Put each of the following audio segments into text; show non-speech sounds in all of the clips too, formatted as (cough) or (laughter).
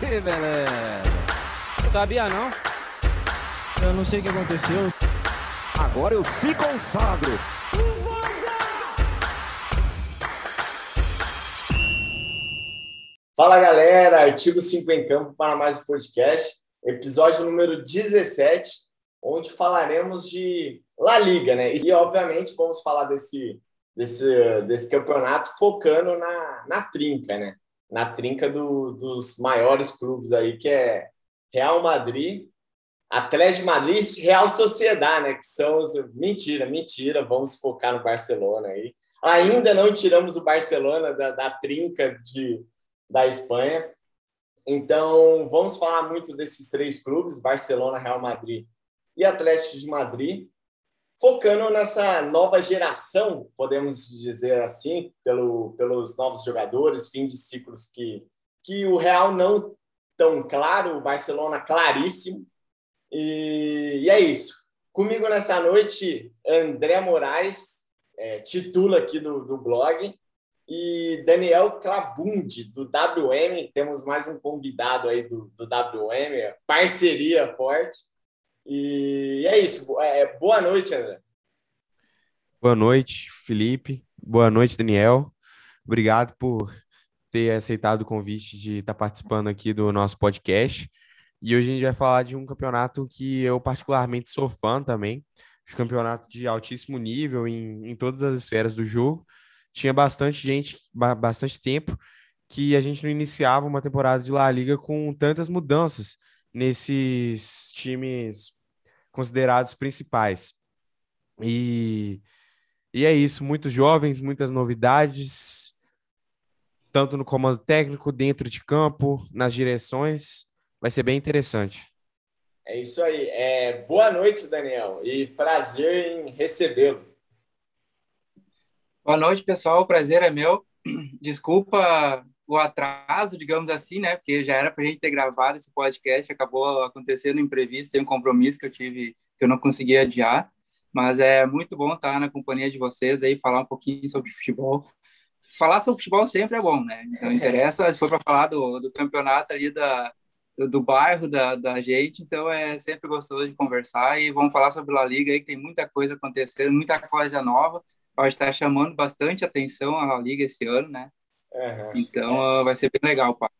Que beleza. Sabia não? Eu não sei o que aconteceu. Agora eu se consagro. Fala galera, artigo 5 em campo para mais um podcast, episódio número 17, onde falaremos de La Liga, né? E obviamente vamos falar desse, desse, desse campeonato focando na, na trinca, né? Na trinca do, dos maiores clubes aí, que é Real Madrid, Atlético de Madrid e Real Sociedade, né? Que são os. Mentira, mentira, vamos focar no Barcelona aí. Ainda não tiramos o Barcelona da, da trinca de da Espanha. Então, vamos falar muito desses três clubes, Barcelona, Real Madrid e Atlético de Madrid, focando nessa nova geração, podemos dizer assim, pelo, pelos novos jogadores, fim de ciclos que, que o Real não tão claro, o Barcelona claríssimo. E, e é isso. Comigo nessa noite, André Moraes, é, titula aqui do, do blog, e Daniel Clabundi, do WM. Temos mais um convidado aí do, do WM, parceria forte. E é isso. É, boa noite, André. Boa noite, Felipe. Boa noite, Daniel. Obrigado por ter aceitado o convite de estar participando aqui do nosso podcast. E hoje a gente vai falar de um campeonato que eu particularmente sou fã também. Um campeonato de altíssimo nível em, em todas as esferas do jogo tinha bastante gente, bastante tempo que a gente não iniciava uma temporada de La Liga com tantas mudanças nesses times considerados principais. E, e é isso, muitos jovens, muitas novidades, tanto no comando técnico, dentro de campo, nas direções. Vai ser bem interessante. É isso aí. É, boa noite, Daniel, e prazer em recebê-lo. Boa noite, pessoal. O prazer é meu. Desculpa o atraso, digamos assim, né? Porque já era para a gente ter gravado esse podcast, acabou acontecendo imprevisto, tem um compromisso que eu tive que eu não consegui adiar. Mas é muito bom estar na companhia de vocês aí, falar um pouquinho sobre futebol. Falar sobre futebol sempre é bom, né? Então (laughs) interessa, se for para falar do, do campeonato ali da, do, do, bairro da, da gente, então é sempre gostoso de conversar e vamos falar sobre a Liga aí, que tem muita coisa acontecendo, muita coisa nova pode estar chamando bastante atenção a Liga esse ano, né? Uhum. Então é. vai ser bem legal, pá.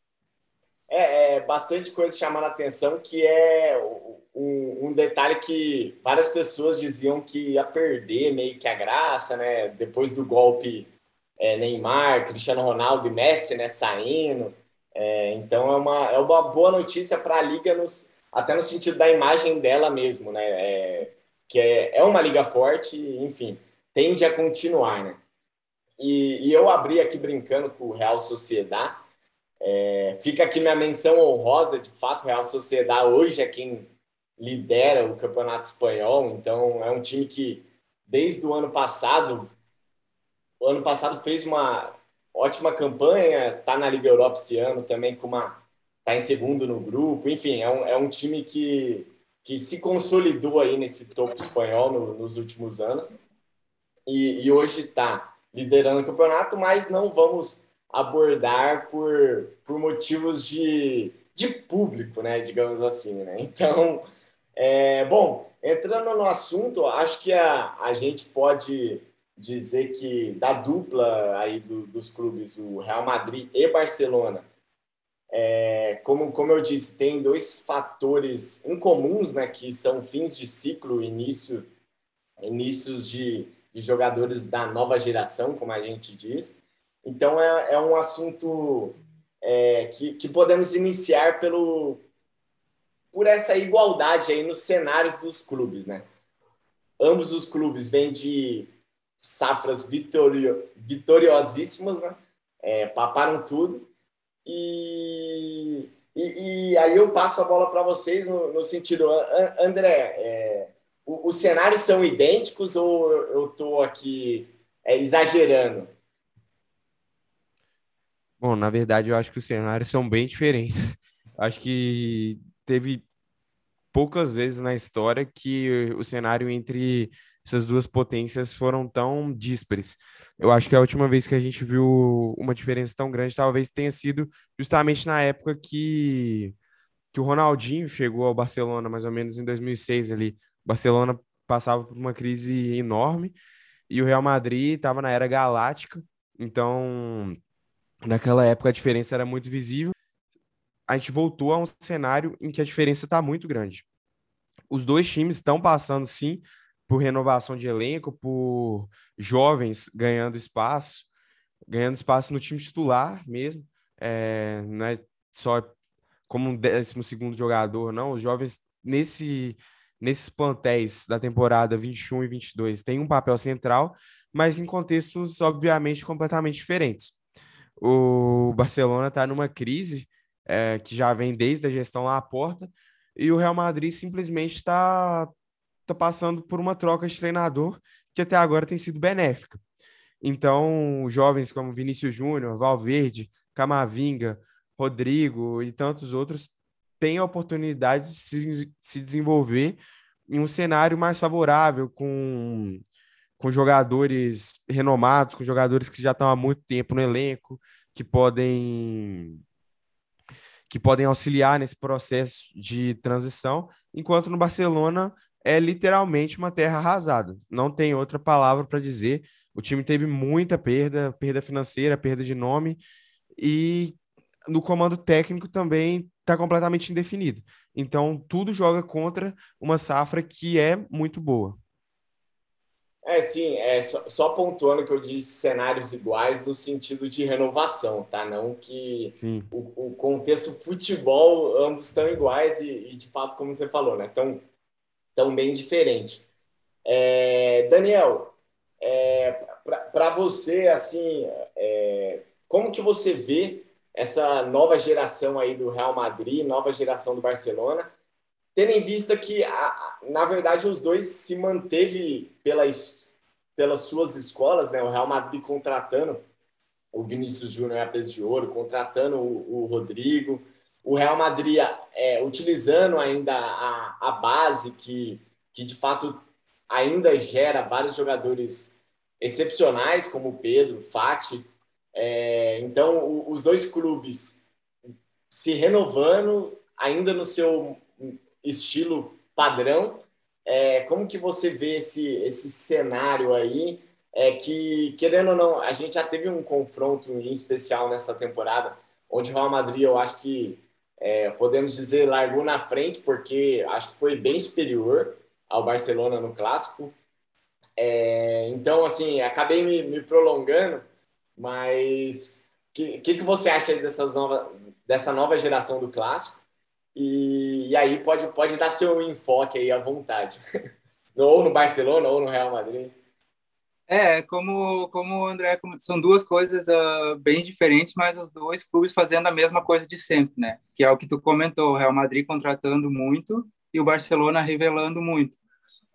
É, é, bastante coisa chamando a atenção, que é um, um, detalhe que várias pessoas diziam que ia perder meio que a graça, né? Depois do golpe é, Neymar, Cristiano Ronaldo e Messi, né? Saindo. É, então é uma, é uma boa notícia para a liga, nos, até no sentido da imagem dela mesmo, né? É, que é, é uma liga forte, enfim tende a continuar, né? E, e eu abri aqui brincando com o Real Sociedade. É, fica aqui minha menção honrosa, de fato, Real Sociedade hoje é quem lidera o Campeonato Espanhol, então é um time que desde o ano passado, o ano passado fez uma ótima campanha, está na Liga Europa esse ano também com uma tá em segundo no grupo, enfim, é um, é um time que, que se consolidou aí nesse topo espanhol no, nos últimos anos. E, e hoje está liderando o campeonato, mas não vamos abordar por, por motivos de, de público, né? Digamos assim, né? Então, é, bom, entrando no assunto, acho que a, a gente pode dizer que da dupla aí do, dos clubes, o Real Madrid e Barcelona, é, como, como eu disse, tem dois fatores incomuns, né? Que são fins de ciclo, início, inícios de de jogadores da nova geração, como a gente diz. Então, é, é um assunto é, que, que podemos iniciar pelo, por essa igualdade aí nos cenários dos clubes, né? Ambos os clubes vêm de safras vitorio, vitoriosíssimas, né? É, paparam tudo. E, e, e, aí eu passo a bola para vocês no, no, sentido, André, é, os cenários são idênticos ou eu estou aqui é, exagerando? Bom, na verdade, eu acho que os cenários são bem diferentes. Acho que teve poucas vezes na história que o cenário entre essas duas potências foram tão díspares. Eu acho que a última vez que a gente viu uma diferença tão grande talvez tenha sido justamente na época que, que o Ronaldinho chegou ao Barcelona, mais ou menos em 2006 ali. Barcelona passava por uma crise enorme e o Real Madrid estava na era galáctica, então naquela época a diferença era muito visível. A gente voltou a um cenário em que a diferença está muito grande. Os dois times estão passando, sim, por renovação de elenco, por jovens ganhando espaço, ganhando espaço no time titular mesmo, é, não é só como um décimo segundo jogador, não, os jovens nesse, nesses plantéis da temporada 21 e 22 têm um papel central, mas em contextos, obviamente, completamente diferentes. O Barcelona está numa crise é, que já vem desde a gestão lá à porta, e o Real Madrid simplesmente está está passando por uma troca de treinador que até agora tem sido benéfica. Então, jovens como Vinícius Júnior, Valverde, Camavinga, Rodrigo e tantos outros têm a oportunidade de se, se desenvolver em um cenário mais favorável, com, com jogadores renomados, com jogadores que já estão há muito tempo no elenco, que podem que podem auxiliar nesse processo de transição, enquanto no Barcelona é literalmente uma terra arrasada. Não tem outra palavra para dizer. O time teve muita perda, perda financeira, perda de nome, e no comando técnico também está completamente indefinido. Então, tudo joga contra uma safra que é muito boa. É, sim, é só, só pontuando que eu disse cenários iguais no sentido de renovação, tá? Não que o, o, contexto futebol ambos estão iguais e, e, de fato, como você falou, né? Então, tão bem diferente. É, Daniel, é, para você, assim, é, como que você vê essa nova geração aí do Real Madrid, nova geração do Barcelona, tendo em vista que, na verdade, os dois se manteve pelas, pelas suas escolas, né? O Real Madrid contratando o Vinícius Júnior a peso de ouro, contratando o, o Rodrigo, o Real Madrid é, utilizando ainda a, a base que, que de fato ainda gera vários jogadores excepcionais, como o Pedro, Fati. É, então, o, os dois clubes se renovando ainda no seu estilo padrão. É, como que você vê esse, esse cenário aí? É que, querendo ou não, a gente já teve um confronto em especial nessa temporada, onde o Real Madrid, eu acho que é, podemos dizer, largou na frente, porque acho que foi bem superior ao Barcelona no clássico. É, então, assim, acabei me, me prolongando, mas o que, que, que, você acha dessas nova, dessa nova geração do clássico? E, e aí pode, pode dar seu enfoque aí à vontade. (laughs) ou no Barcelona ou no Real Madrid. É, como, como o André, são duas coisas uh, bem diferentes, mas os dois clubes fazendo a mesma coisa de sempre, né? Que é o que tu comentou, o Real Madrid contratando muito e o Barcelona revelando muito.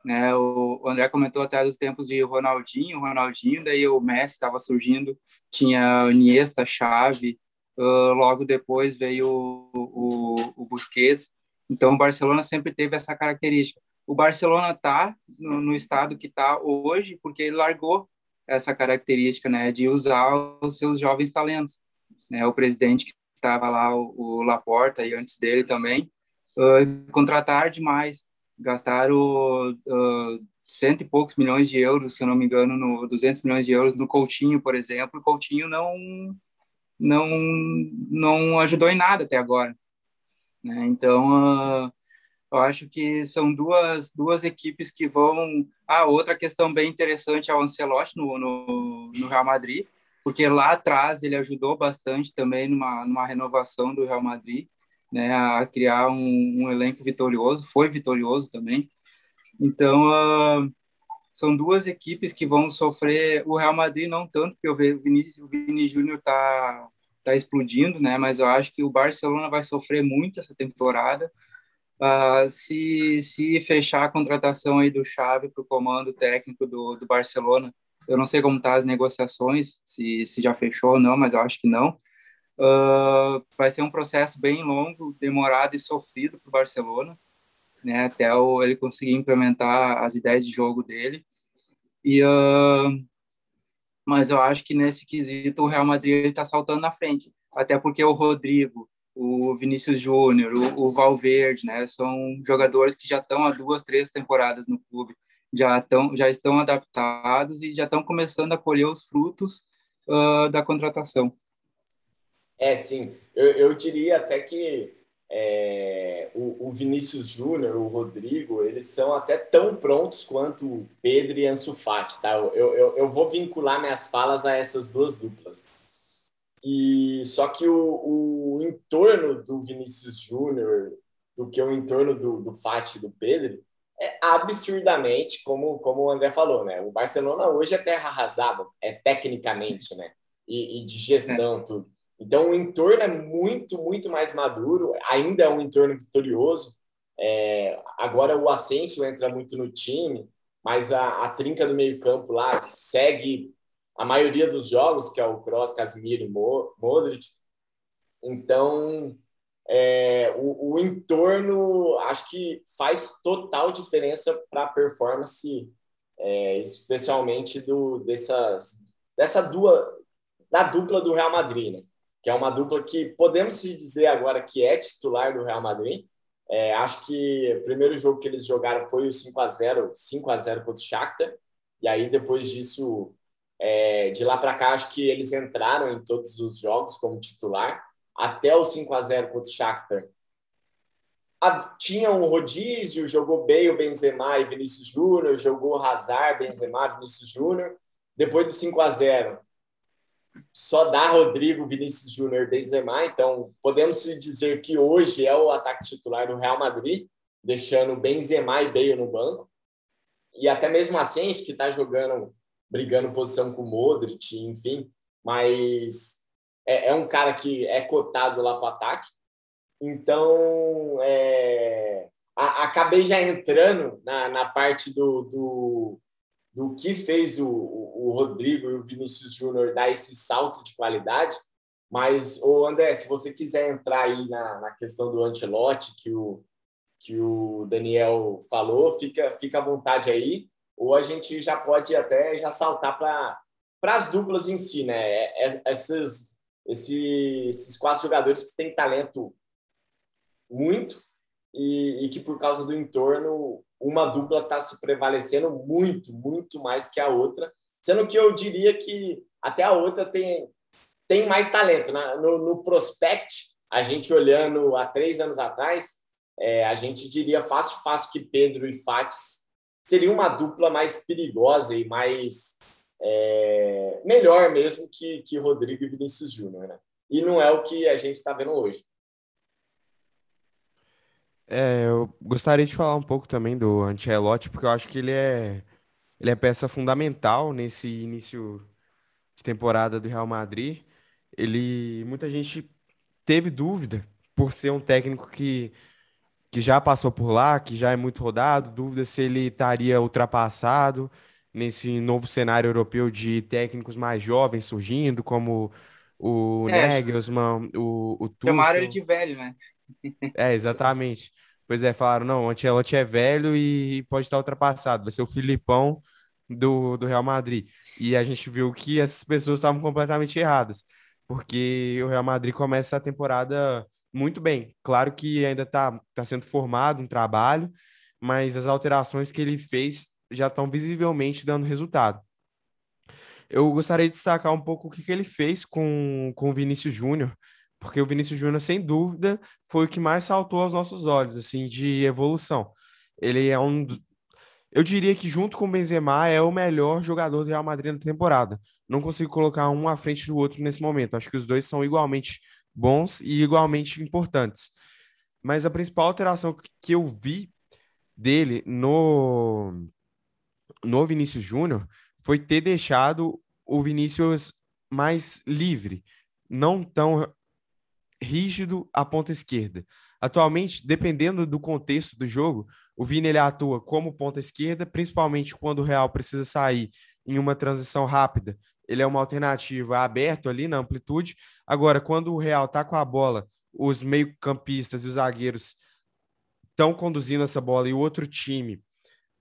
Né? O, André comentou até dos tempos de Ronaldinho, Ronaldinho, daí o Messi estava surgindo, tinha Iniesta, Xavi, uh, logo depois veio o, o, o Busquets. Então o Barcelona sempre teve essa característica o Barcelona está no, no, estado que está hoje porque ele largou essa característica, né, de usar os seus jovens talentos. Né, o presidente que estava lá, o, o, Laporta, e antes dele também, uh, contratar demais, gastaram uh, cento e poucos milhões de euros, se eu não me engano, no 200 milhões de euros no Coutinho, por exemplo. O Coutinho não não não ajudou em nada até agora. Né? Então, uh, eu acho que são duas, duas equipes que vão. Ah, outra questão bem interessante é o Ancelotti no, no, no Real Madrid, porque lá atrás ele ajudou bastante também numa, numa renovação do Real Madrid, né, a criar um, um elenco vitorioso, foi vitorioso também. Então, uh, são duas equipes que vão sofrer. O Real Madrid não tanto, porque o Vini, o Vini Júnior está tá explodindo, né? Mas eu acho que o Barcelona vai sofrer muito essa temporada Uh, se, se fechar a contratação aí do Xavi para o comando técnico do, do Barcelona, eu não sei como tá as negociações, se, se já fechou ou não, mas eu acho que não. Uh, vai ser um processo bem longo, demorado e sofrido para o Barcelona, né, até o, ele conseguir implementar as ideias de jogo dele. E, uh, mas eu acho que nesse quesito o Real Madrid está saltando na frente, até porque o Rodrigo, o Vinícius Júnior, o, o, Valverde, né, são jogadores que já estão há duas, três temporadas no clube, já estão, já estão adaptados e já estão começando a colher os frutos uh, da contratação. É, sim. Eu, eu diria até que é, o, o, Vinícius Júnior, o Rodrigo, eles são até tão prontos quanto o Pedro e Ansu Fati, tá? Eu, eu, eu vou vincular minhas falas a essas duas duplas. E só que o, o entorno do Vinícius Júnior, do que o entorno do, do Fati e do Pedro, é absurdamente, como, como o André falou, né? O Barcelona hoje é terra arrasada, é tecnicamente, né? E, e de gestão, tudo. Então, o entorno é muito, muito mais maduro, ainda é um entorno vitorioso. É, agora, o Ascenso entra muito no time, mas a, a trinca do meio-campo lá segue a maioria dos jogos, que é o Kroos, Casemiro e Modric. Então, é, o, o, entorno acho que faz total diferença para a performance, é, especialmente do, dessas, dessa dua, da dupla do Real Madrid, né? Que é uma dupla que podemos dizer agora que é titular do Real Madrid. É, acho que o primeiro jogo que eles jogaram foi o 5 a 0 5 a 0 contra o Shakhtar, e aí depois disso, é, de lá para cá, acho que eles entraram em todos os jogos como titular, até o 5 a 0 contra o Shakhtar. A, tinha um rodízio, jogou bem o Benzema e Vinícius Júnior, jogou Hazard, Benzema, Vinícius Júnior. Depois do 5 a 0 só dá Rodrigo, Vinícius Júnior, Benzema. Então, podemos dizer que hoje é o ataque titular do Real Madrid, deixando Benzema e Bale no banco. E até mesmo assim, que está jogando, brigando posição com o Modric, enfim. Mas é, é um cara que é cotado lá para o ataque. Então, é, a, acabei já entrando na, na parte do, do, do que fez o, o Rodrigo e o Vinícius Júnior dar esse salto de qualidade. Mas, o André, se você quiser entrar aí na, na questão do Antelote, que o, que o Daniel falou, fica, fica à vontade aí. Ou a gente já pode até já saltar para as duplas em si, né? É, é, esses, esses, esses quatro jogadores que têm talento muito e, e que, por causa do entorno, uma dupla está se prevalecendo muito, muito mais que a outra, sendo que eu diria que até a outra tem, tem mais talento. Né? No, no prospect, a gente olhando há três anos atrás, é, a gente diria fácil, fácil que Pedro e Fates seria uma dupla mais perigosa e mais é, melhor mesmo que, que Rodrigo e Vinícius Júnior. Né? E não é o que a gente está vendo hoje. É, eu gostaria de falar um pouco também do Ancelotti, porque eu acho que ele é, ele é peça fundamental nesse início de temporada do Real Madrid. Ele, muita gente teve dúvida por ser um técnico que, que já passou por lá, que já é muito rodado, dúvida se ele estaria ultrapassado nesse novo cenário europeu de técnicos mais jovens surgindo, como o É, Nagelsmann, o, o chamaram ele de velho, né? (laughs) É, exatamente. Pois é, falaram, não, o Ancelotti é velho e pode estar ultrapassado, vai ser o Filipão do, do Real Madrid. E a gente viu que essas pessoas estavam completamente erradas, porque o Real Madrid começa a temporada muito bem. Claro que ainda está tá sendo formado um trabalho, mas as alterações que ele fez já estão visivelmente dando resultado. Eu gostaria de destacar um pouco o que, que ele fez com, com o Vinícius Júnior, porque o Vinícius Júnior, sem dúvida, foi o que mais saltou aos nossos olhos, assim, de evolução. Ele é um. Eu diria que, junto com o Benzema, é o melhor jogador do Real Madrid na temporada. Não consigo colocar um à frente do outro nesse momento. Acho que os dois são igualmente bons e igualmente importantes. Mas a principal alteração que eu vi dele no, no Vinícius Júnior foi ter deixado o Vinícius mais livre, não tão rígido à ponta esquerda. Atualmente, dependendo do contexto do jogo, o Vini ele atua como ponta esquerda, principalmente quando o Real precisa sair em uma transição rápida. Ele é uma alternativa aberto ali na amplitude. Agora, quando o Real está com a bola, os meio-campistas e os zagueiros estão conduzindo essa bola e o outro time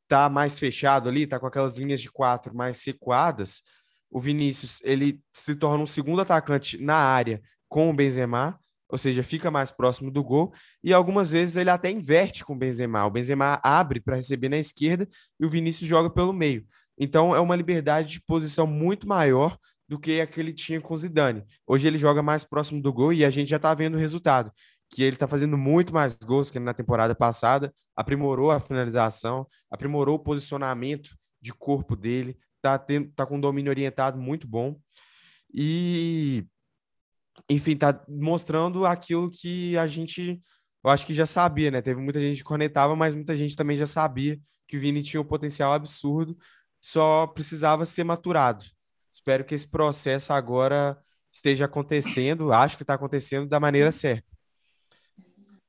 tá mais fechado ali, tá com aquelas linhas de quatro mais recuadas, o Vinícius ele se torna um segundo atacante na área com o Benzema, ou seja, fica mais próximo do gol, e algumas vezes ele até inverte com o Benzema. O Benzema abre para receber na esquerda e o Vinícius joga pelo meio. Então é uma liberdade de posição muito maior do que a que ele tinha com o Zidane. Hoje ele joga mais próximo do gol e a gente já está vendo o resultado, que ele está fazendo muito mais gols que na temporada passada, aprimorou a finalização, aprimorou o posicionamento de corpo dele, tá, tendo, tá com um domínio orientado muito bom. E, enfim, tá mostrando aquilo que a gente, eu acho que já sabia, né? Teve muita gente que conectava, mas muita gente também já sabia que o Vini tinha um potencial absurdo, só precisava ser maturado. Espero que esse processo agora esteja acontecendo, acho que está acontecendo da maneira certa.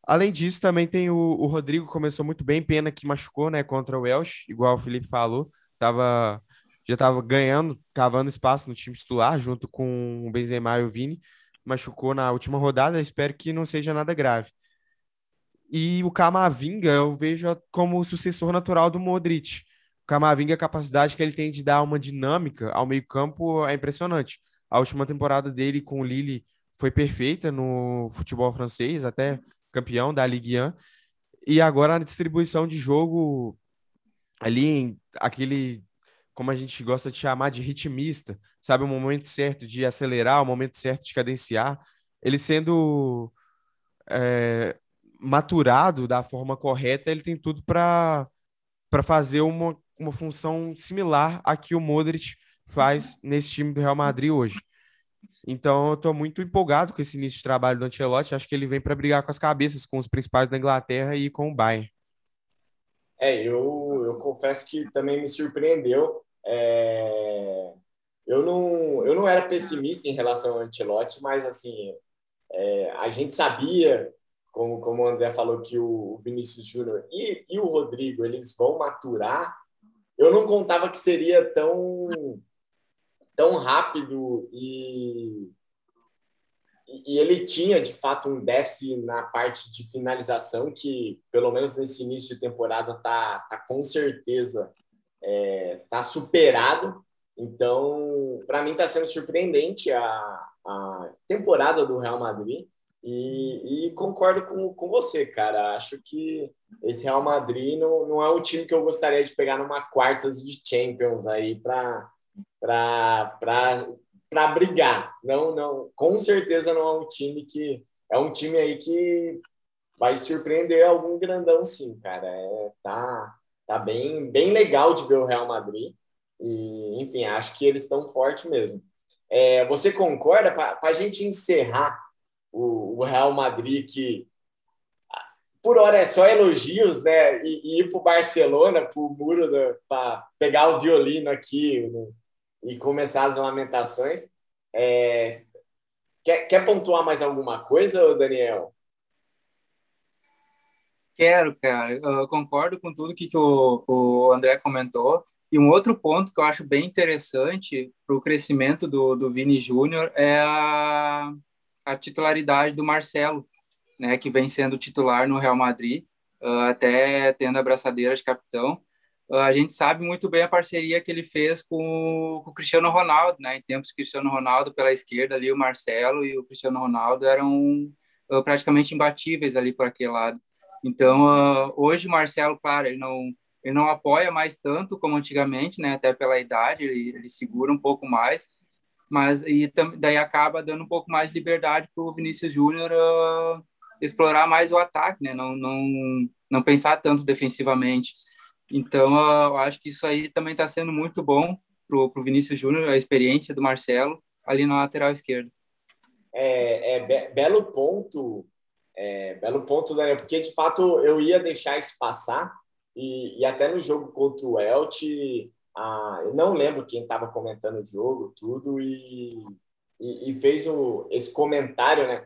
Além disso, também tem o, o Rodrigo, começou muito bem, pena que machucou, né, contra o Welsh, igual o Felipe falou, tava, já estava ganhando, cavando espaço no time titular, junto com o Benzema e o Vini, machucou na última rodada, espero que não seja nada grave. E o Camavinga eu vejo como o sucessor natural do Modric. O Camavinga, a capacidade que ele tem de dar uma dinâmica ao meio-campo é impressionante. A última temporada dele com o Lille foi perfeita no futebol francês, até campeão da Ligue 1. E agora a distribuição de jogo ali aquele como a gente gosta de chamar de ritmista, sabe, o momento certo de acelerar, o momento certo de cadenciar, ele sendo é, maturado da forma correta, ele tem tudo para para fazer uma, uma função similar a que o Modric faz nesse time do Real Madrid hoje. Então, eu estou muito empolgado com esse início de trabalho do Ancelotti. Acho que ele vem para brigar com as cabeças com os principais da Inglaterra e com o Bayern. É, eu, eu confesso que também me surpreendeu. É... Eu, não, eu não era pessimista em relação ao Ancelotti, mas assim, é, a gente sabia, como, como o André falou, que o Vinícius Júnior e, e o Rodrigo eles vão maturar. Eu não contava que seria tão tão rápido e, e ele tinha de fato um déficit na parte de finalização que pelo menos nesse início de temporada tá, tá com certeza é, tá superado então para mim está sendo surpreendente a, a temporada do Real Madrid e, e, concordo com, com você, cara. Acho que esse Real Madrid não, não é um time que eu gostaria de pegar numa quartas de Champions aí para brigar. Não, não, com certeza não é um time que é um time aí que vai surpreender algum grandão, sim, cara. É, tá, tá bem, bem legal de ver o Real Madrid. E, enfim, acho que eles estão fortes mesmo. É, você concorda, para a gente encerrar o, o, Real Madrid, que por hora é só elogios, né? E, e ir para o Barcelona, para o muro, para pegar o violino aqui no, e começar as lamentações. É... Quer, quer pontuar mais alguma coisa, Daniel? Quero, cara. Eu concordo com tudo que o, o André comentou. E um outro ponto que eu acho bem interessante para o crescimento do, do Vini Júnior é a, a titularidade do Marcelo, né, que vem sendo titular no Real Madrid, até tendo a braçadeira de capitão. Ah, a gente sabe muito bem a parceria que ele fez com, com o Cristiano Ronaldo, né? Em tempos Cristiano Ronaldo pela esquerda ali, o Marcelo e o Cristiano Ronaldo eram uh, praticamente imbatíveis ali por aquele lado. Então, uh, hoje Marcelo, claro, ele não ele não apoia mais tanto como antigamente, né? Até pela idade, ele, ele segura um pouco mais, mas e daí acaba dando um pouco mais de liberdade para o Vinícius Júnior uh, explorar mais o ataque, né? Não, não, não pensar tanto defensivamente. Então, eu acho que isso aí também está sendo muito bom para o Vinícius Júnior, a experiência do Marcelo ali na lateral esquerda. É, é be belo ponto, é, belo ponto, Daniel, porque de fato eu ia deixar isso passar e, e até no jogo contra o Elche, ah, eu não lembro quem estava comentando o jogo, tudo, e, e, e fez o, esse comentário, né?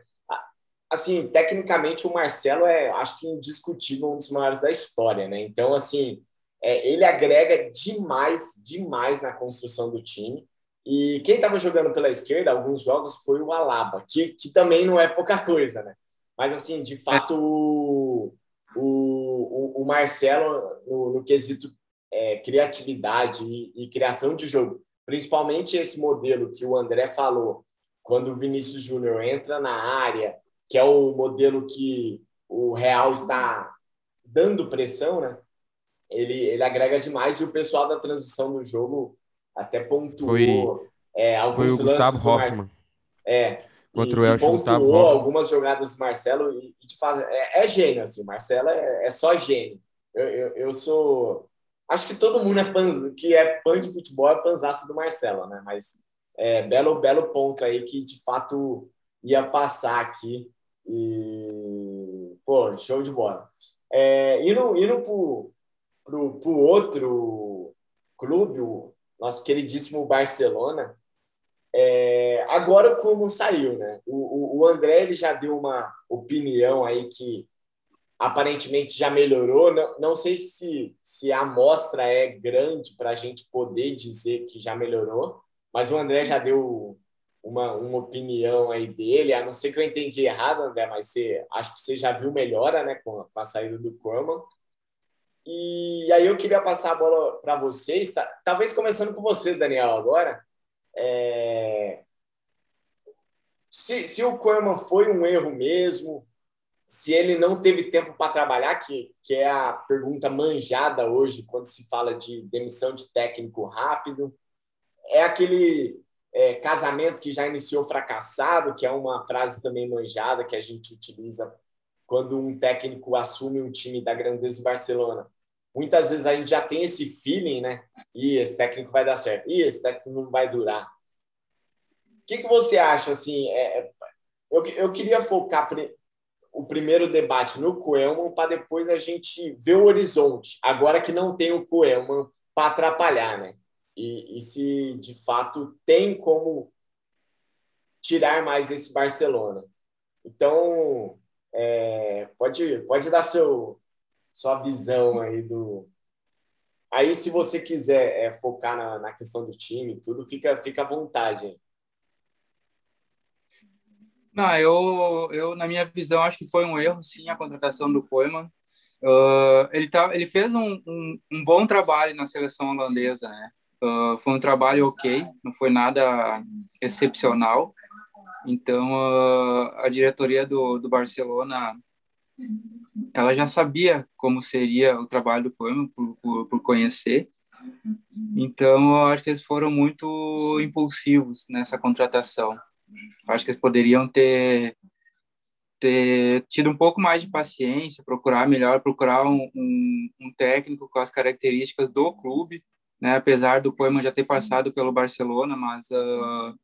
Assim, tecnicamente o Marcelo é, acho que indiscutível, um dos maiores da história, né? Então, assim, é, ele agrega demais, demais na construção do time. E quem estava jogando pela esquerda, alguns jogos, foi o Alaba, que, que também não é pouca coisa, né? Mas, assim, de fato, o, o, o Marcelo, no, no quesito é, criatividade e, e, criação de jogo. Principalmente esse modelo que o André falou, quando o Vinícius Júnior entra na área, que é o modelo que o Real está dando pressão, né? Ele, ele agrega demais e o pessoal da transmissão do jogo até pontuou foi, é, alguns foi o Gustavo Hoffman. É, Contra o Elche, pontuou algumas jogadas do Marcelo e, e faz, é, é, gênio, assim, o Marcelo é, é só gênio. Eu, eu, eu, sou... Acho que todo mundo é fã, que é fã de futebol é fãzaço do Marcelo, né? Mas é belo, belo ponto aí que, de fato, ia passar aqui. E, pô, show de bola. É, indo indo pro, pro, pro outro clube, o nosso queridíssimo Barcelona, é, agora como saiu, né? O, o, o, André ele já deu uma opinião aí que aparentemente já melhorou. Não, não sei se, se a amostra é grande para a gente poder dizer que já melhorou, mas o André já deu uma, uma opinião aí dele. A não ser que eu entendi errado, André, mas você, acho que você já viu melhora né, com a, com a saída do Corman. E aí eu queria passar a bola para vocês, tá? talvez começando com você, Daniel, agora. É... Se, se o Koeman foi um erro mesmo, se ele não teve tempo para trabalhar, que, que é a pergunta manjada hoje quando se fala de demissão de técnico rápido, é aquele é, casamento que já iniciou fracassado, que é uma frase também manjada que a gente utiliza quando um técnico assume um time da grandeza do Barcelona. Muitas vezes a gente já tem esse feeling, né? E esse técnico vai dar certo, e esse técnico não vai durar. O que, que você acha? Assim, é, é eu, eu queria focar o primeiro debate no Coelman para depois a gente ver o horizonte. Agora que não tem o Coelman para atrapalhar, né? E, e se de fato tem como tirar mais desse Barcelona. Então, é, pode, pode dar seu, sua visão aí do. Aí, se você quiser é, focar na, na, questão do time, tudo, fica, fica à vontade. Não, eu, eu, na minha visão, acho que foi um erro, sim, a contratação do Koeman. Uh, ele, tá, ele fez um, um, um, bom trabalho na seleção holandesa, né? Uh, foi um trabalho ok, não foi nada excepcional. Então, uh, a diretoria do, do Barcelona, ela já sabia como seria o trabalho do Koeman por, por, por conhecer. Então, eu acho que eles foram muito impulsivos nessa contratação. Eu acho que eles poderiam ter ter tido um pouco mais de paciência, procurar melhor, procurar um, um, um técnico com as características do clube, né? Apesar do Koeman já ter passado pelo Barcelona, mas uh,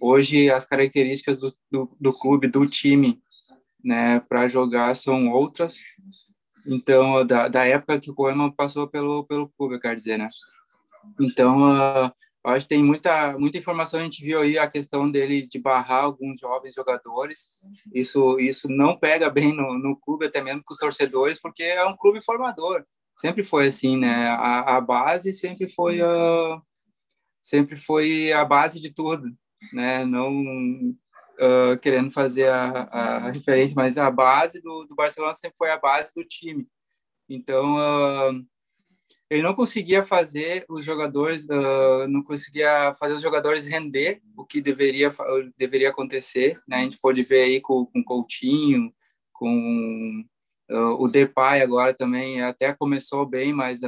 Hoje as características do, do, do clube, do time, né, para jogar são outras. Então, da, da época que o Koeman passou pelo pelo clube, eu quero dizer, né? Então, uh, acho que tem muita muita informação. A gente viu aí a questão dele de barrar alguns jovens jogadores. Isso isso não pega bem no, no clube, até mesmo com os torcedores, porque é um clube formador. Sempre foi assim, né? A, a base sempre foi uh, sempre foi a base de tudo né? Não uh, querendo fazer a, a, referência, mas a base do, do Barcelona sempre foi a base do time. Então, uh, ele não conseguia fazer os jogadores, uh, não conseguia fazer os jogadores render o que deveria deveria acontecer, né? A gente pode ver aí com, com Coutinho, com o Depay agora também até começou bem, mas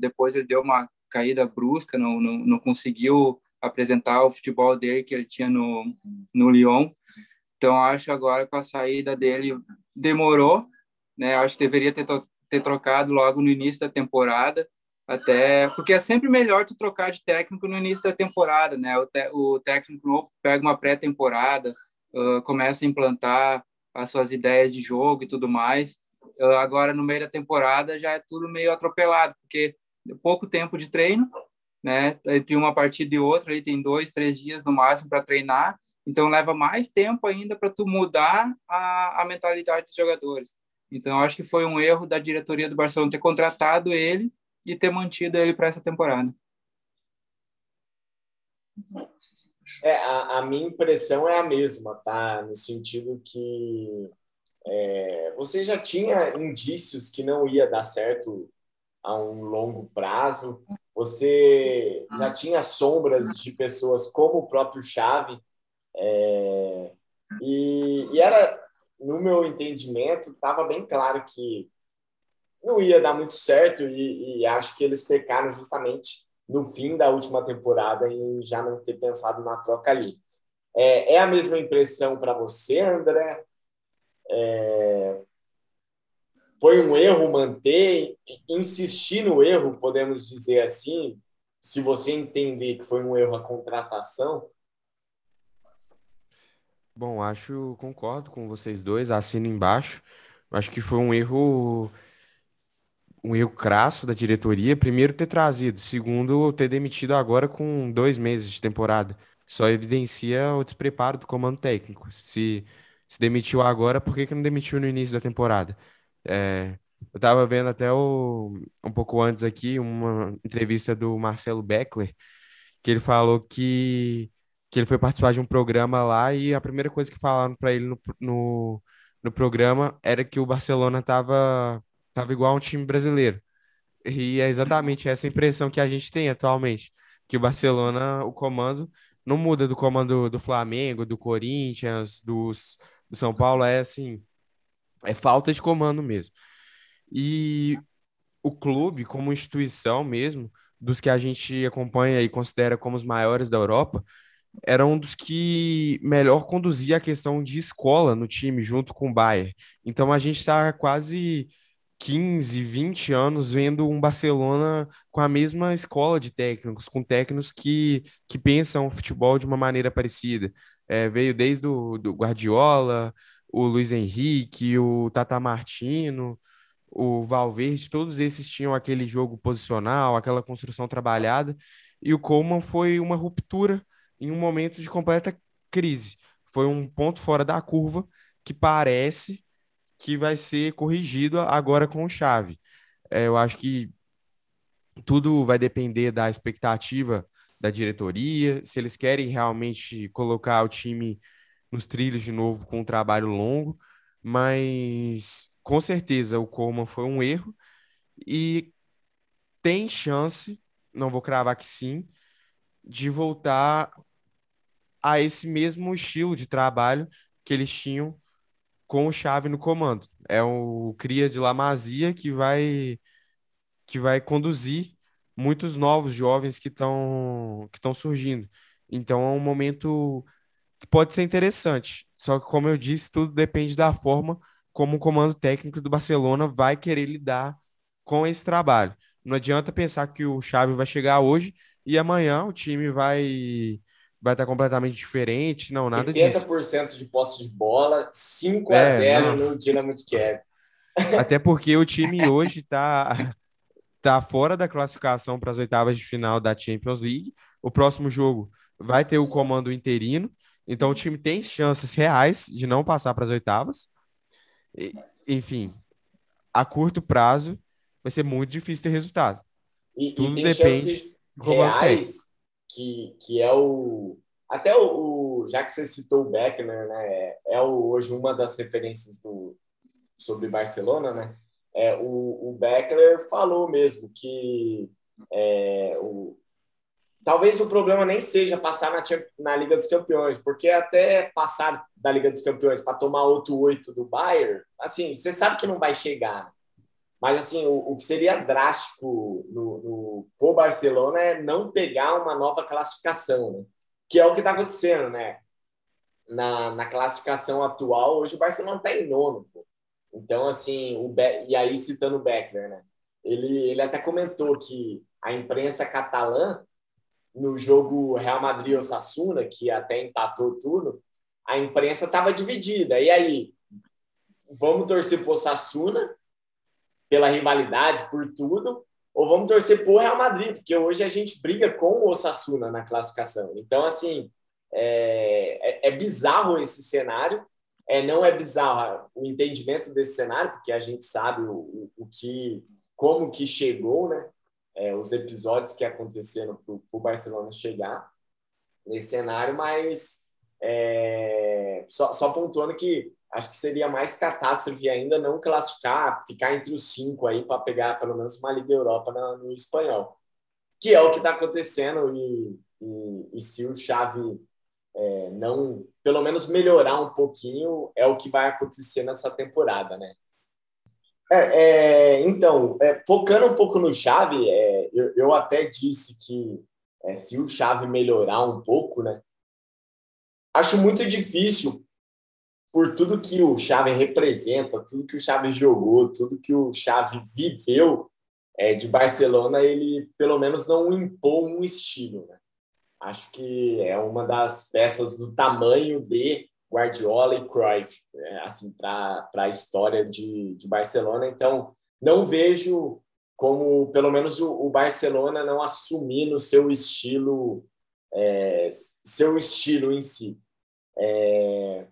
depois ele deu uma caída brusca, não, não, não conseguiu apresentar o futebol dele que ele tinha no, no Lyon. Então, acho agora com a saída dele demorou, né? Acho que deveria ter, ter trocado logo no início da temporada, até porque é sempre melhor tu trocar de técnico no início da temporada, né? O, te, o técnico novo pega uma pré-temporada, uh, começa a implantar as suas ideias de jogo e tudo mais. Uh, agora, no meio da temporada, já é tudo meio atropelado, porque pouco tempo de treino, né? Entre uma partida e outra, aí tem dois, três dias no máximo para treinar, então leva mais tempo ainda para tu mudar a, a mentalidade dos jogadores. Então acho que foi um erro da diretoria do Barcelona ter contratado ele e ter mantido ele para essa temporada. É, a, a, minha impressão é a mesma, tá? No sentido que é, você já tinha indícios que não ia dar certo a um longo prazo. Você já tinha sombras de pessoas como o próprio Chave, é, e, e, era, no meu entendimento, estava bem claro que não ia dar muito certo, e, e acho que eles pecaram justamente no fim da última temporada em já não ter pensado na troca ali. É, é a mesma impressão para você, André? É, foi um erro manter, insistir no erro, podemos dizer assim, se você entender que foi um erro a contratação? Bom, acho, concordo com vocês dois, assino embaixo. Acho que foi um erro, um erro crasso da diretoria. Primeiro, ter trazido. Segundo, ter demitido agora com dois meses de temporada. Só evidencia o despreparo do comando técnico. Se se demitiu agora, por que que não demitiu no início da temporada? É, eu estava vendo até o, um pouco antes aqui uma entrevista do Marcelo Beckler, que ele falou que, que ele foi participar de um programa lá e a primeira coisa que falaram para ele no, no, no programa era que o Barcelona estava tava igual a um time brasileiro. E é exatamente essa impressão que a gente tem atualmente, que o Barcelona, o comando, não muda do comando do Flamengo, do Corinthians, dos, do São Paulo, é assim, é falta de comando mesmo. E o clube, como instituição mesmo, dos que a gente acompanha e considera como os maiores da Europa, era um dos que melhor conduzia a questão de escola no time, junto com o Bayern. Então a gente está quase 15, 20 anos vendo um Barcelona com a mesma escola de técnicos, com técnicos que, que pensam futebol de uma maneira parecida. É, veio desde o do Guardiola, o Luiz Henrique, o Tata Martino, o Valverde, todos esses tinham aquele jogo posicional, aquela construção trabalhada, e o Coleman foi uma ruptura em um momento de completa crise. Foi um ponto fora da curva que parece que vai ser corrigido agora com o Chave. É, eu acho que tudo vai depender da expectativa da diretoria, se eles querem realmente colocar o time nos trilhos de novo com um trabalho longo, mas com certeza o Coleman foi um erro e tem chance, não vou cravar que sim, de voltar a esse mesmo estilo de trabalho que eles tinham com o Chave no comando. É o cria de Lamazia que vai que vai conduzir muitos novos jovens que estão que estão surgindo. Então é um momento que pode ser interessante. Só que, como eu disse, tudo depende da forma como o comando técnico do Barcelona vai querer lidar com esse trabalho. Não adianta pensar que o Xavi vai chegar hoje e amanhã o time vai vai estar completamente diferente, não, nada 80% disso. 80% de posse de bola, 5 a é, 0 não. no Dinamo de Kiev. Até porque o time hoje está tá fora da classificação para as oitavas de final da Champions League. O próximo jogo vai ter o comando interino então o time tem chances reais de não passar para as oitavas. E, enfim, a curto prazo vai ser muito difícil ter resultado. E, Tudo e tem depende chances reais que, que é o até o, o, já que você citou o Beckner, né, é, é o, hoje uma das referências do sobre Barcelona, né? É, o, o Beckler falou mesmo que é, o, talvez o problema nem seja passar na, na Liga dos Campeões, porque até passar da Liga dos Campeões para tomar outro oito do Bayern, assim, você sabe que não vai chegar. Mas assim, o, o que seria drástico no, no Barcelona é não pegar uma nova classificação, né? que é o que está acontecendo, né? Na, na classificação atual, hoje o Barcelona está em nono. Pô. Então, assim, o Be e aí citando o Beckler, né? Ele, ele até comentou que a imprensa catalã no jogo Real Madrid-Osasuna, que até empatou tudo, a imprensa estava dividida. E aí, vamos torcer para o Osasuna pela rivalidade, por tudo, ou vamos torcer o Real Madrid, porque hoje a gente briga com o Osasuna na classificação. Então, assim, é, é, é bizarro esse cenário. É, não é bizarro o entendimento desse cenário, porque a gente sabe o, o, o que, como que chegou, né? É, os episódios que aconteceram para o Barcelona chegar nesse cenário, mas é, só, só pontuando que acho que seria mais catástrofe ainda não classificar, ficar entre os cinco aí para pegar pelo menos uma Liga Europa no, no espanhol, que é o que está acontecendo e, e, e, se o Xavi é, não, pelo menos melhorar um pouquinho, é o que vai acontecer nessa temporada, né? É, é, então, é, focando um pouco no Xavi, é, eu, eu, até disse que é, se o Xavi melhorar um pouco, né? Acho muito difícil por tudo que o Xavi representa, tudo que o Xavi jogou, tudo que o Xavi viveu é, de Barcelona, ele pelo menos não impôs um estilo. Né? Acho que é uma das peças do tamanho de Guardiola e Cruyff, né? assim, para a história de, de Barcelona. Então, não vejo como, pelo menos, o, o Barcelona não assumindo seu estilo, é, seu estilo em si. É,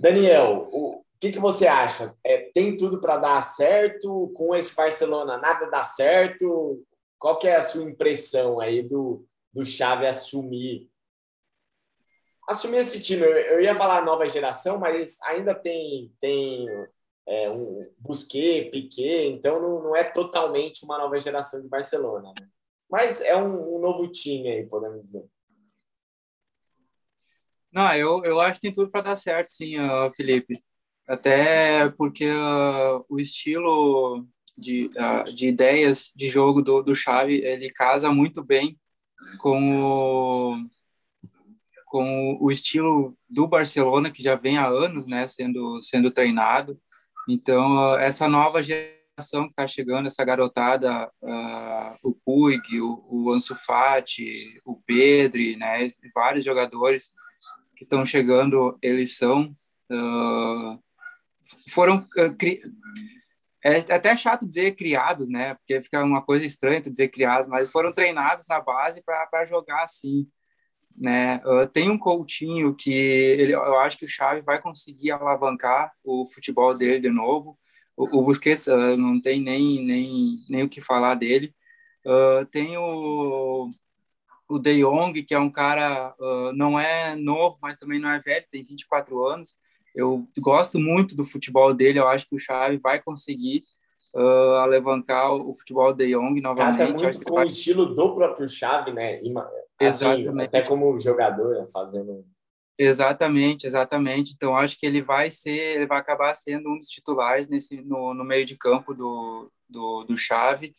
Daniel, o que, que você acha? É, tem tudo para dar certo? Com esse Barcelona nada dá certo? Qual que é a sua impressão aí do, do Xavi assumir assumir esse time? Eu, eu ia falar nova geração, mas ainda tem tem é, um Busquets, Piquet, então não, não é totalmente uma nova geração de Barcelona. Né? Mas é um, um novo time aí, podemos dizer. Não, eu, eu acho que tem tudo para dar certo, sim, Felipe. Até porque uh, o estilo de, uh, de ideias de jogo do, do Xavi, ele casa muito bem com o, com o estilo do Barcelona, que já vem há anos né, sendo, sendo treinado. Então, essa nova geração que está chegando, essa garotada, uh, o Puig, o, o Ansu Fati, o Pedri, né, vários jogadores que estão chegando, eles são uh, foram uh, cri... é até chato dizer criados, né? Porque fica uma coisa estranha dizer criados, mas foram treinados na base para jogar assim, né? Uh, tem um Coutinho que ele, eu acho que o Xavi vai conseguir alavancar o futebol dele de novo. O, o Busquets uh, não tem nem, nem, nem o que falar dele. Uh, tem o, o De Jong, que é um cara, não é novo, mas também não é velho, tem 24 anos. Eu gosto muito do futebol dele, eu acho que o Xavi vai conseguir uh, alavancar o futebol De Jong novamente. Casa muito com vai... o estilo do próprio Xavi, né? Assim, exatamente. Até como jogador, né? fazendo... Exatamente, exatamente. Então acho que ele vai ser, ele vai acabar sendo um dos titulares nesse no, no meio de campo do do, do Xavi.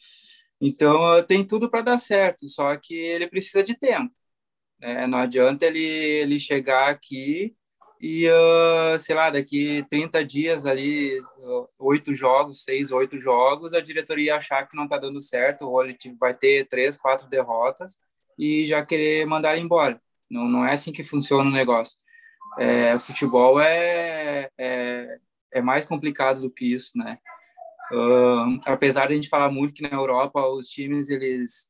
Então, tem tudo para dar certo, só que ele precisa de tempo. Né? Não adianta ele, ele chegar aqui e, uh, sei lá, daqui 30 dias ali, oito jogos, seis, oito jogos, a diretoria achar que não está dando certo, ou ele vai ter três, quatro derrotas e já querer mandar ele embora. Não, não é assim que funciona o negócio. É, futebol é, é, é mais complicado do que isso, né? Uh, apesar de a gente falar muito que na Europa os times eles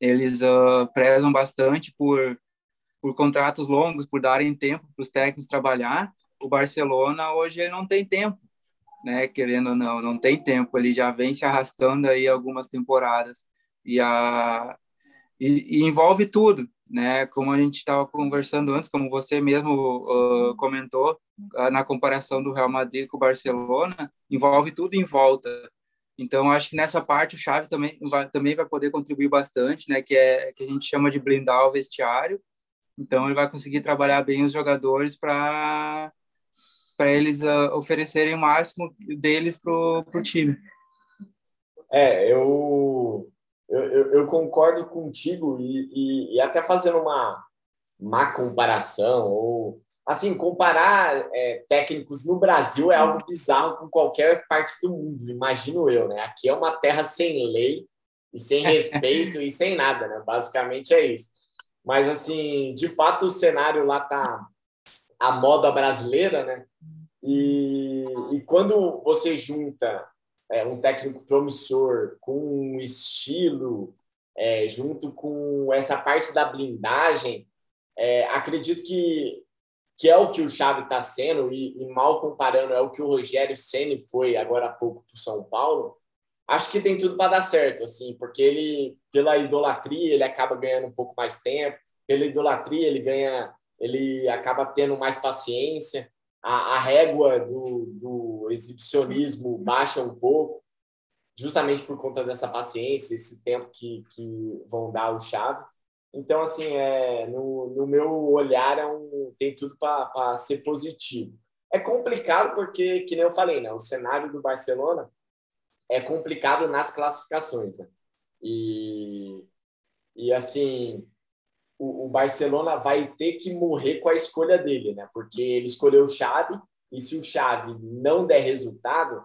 eles uh, prezam bastante por por contratos longos, por darem tempo para os técnicos trabalhar. O Barcelona hoje ele não tem tempo, né? Querendo ou não, não tem tempo. Ele já vem se arrastando aí algumas temporadas e a e, e envolve tudo, né? Como a gente estava conversando antes, como você mesmo uh, comentou uh, na comparação do Real Madrid com o Barcelona, envolve tudo em volta. Então acho que nessa parte o Xavi também vai, também vai poder contribuir bastante, né? Que é que a gente chama de blindar o vestiário. Então ele vai conseguir trabalhar bem os jogadores para para eles uh, oferecerem o máximo deles pro pro time. É, eu eu, eu, concordo contigo e, e, e, até fazendo uma má comparação ou assim comparar é, técnicos no Brasil é algo bizarro com qualquer parte do mundo imagino eu né? Aqui é uma terra sem lei e sem respeito e sem nada né? Basicamente é isso. Mas assim de fato o cenário lá tá a moda brasileira né? E, e quando você junta é, um técnico promissor, com um estilo, é, junto com essa parte da blindagem, é, acredito que, que é o que o Xavi está sendo, e, e, mal comparando, é o que o Rogério Ceni foi agora há pouco para o São Paulo. Acho que tem tudo para dar certo, assim, porque ele, pela idolatria, ele acaba ganhando um pouco mais tempo, pela idolatria, ele ganha, ele acaba tendo mais paciência. A, a régua do, do exibicionismo baixa um pouco, justamente por conta dessa paciência, esse tempo que, que vão dar o chave. Então, assim, é, no, no meu olhar, é um, tem tudo para ser positivo. É complicado porque, que nem eu falei, né, o cenário do Barcelona é complicado nas classificações. Né? E, e assim, o, o, Barcelona vai ter que morrer com a escolha dele, né? porque ele escolheu o Xavi, e se o Xavi não der resultado,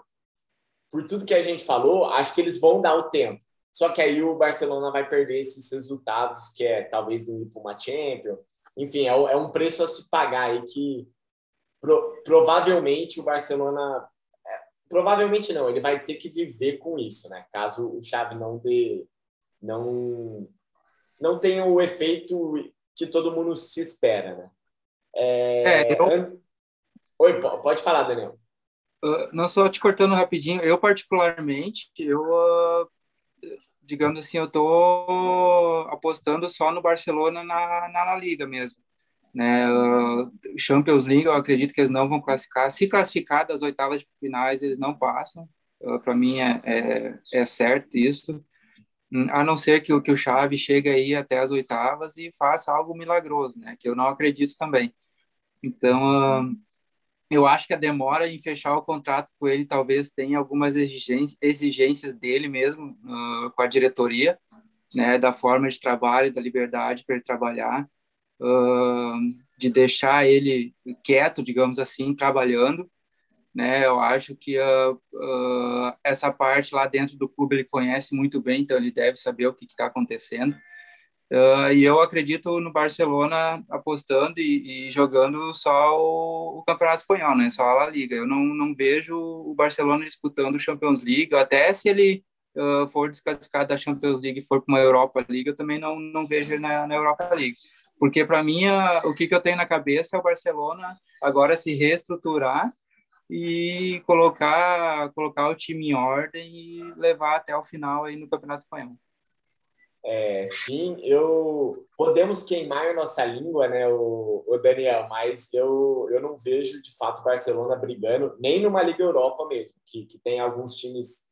por tudo que a gente falou, acho que eles vão dar o tempo. Só que aí o Barcelona vai perder esses resultados, que é talvez não ir para uma Champions. Enfim, é, é, um preço a se pagar aí que pro, provavelmente o Barcelona. É, provavelmente não, ele vai ter que viver com isso, né? Caso o Xavi não dê. Não, não tenha o efeito que todo mundo se espera, né? É, é eu... Oi, pode falar, Daniel. Uh, não só te cortando rapidinho, eu particularmente, eu uh, digamos assim, eu estou apostando só no Barcelona na, na La Liga mesmo. Né? Uh, Champions League, eu acredito que eles não vão classificar. Se classificar das oitavas de finais, eles não passam. Para mim é, é, é, certo isso. A não ser que, que o Xavi chegue aí até as oitavas e faça algo milagroso, né? Que eu não acredito também. Então, uh, eu acho que a demora em fechar o contrato com ele talvez tenha algumas exigências, exigências dele mesmo uh, com a diretoria, né, da forma de trabalho, da liberdade para ele trabalhar, uh, de deixar ele quieto, digamos assim, trabalhando, né? Eu acho que uh, essa parte lá dentro do clube ele conhece muito bem, então ele deve saber o que está acontecendo. Uh, e eu acredito no Barcelona apostando e, e jogando só o, o, Campeonato Espanhol, né? Só a La Liga. Eu não, não vejo o Barcelona disputando o Champions League, até se ele uh, for desclassificado da Champions League e for para uma Europa League, eu também não, não vejo ele na, na Europa League. Porque, para mim, o que, que eu tenho na cabeça é o Barcelona agora se reestruturar e colocar, colocar o time em ordem e levar até o final aí no Campeonato Espanhol. É, sim, eu podemos queimar nossa língua, né, o, o, Daniel, mas eu, eu não vejo de fato o Barcelona brigando nem numa Liga Europa mesmo, que, que tem alguns times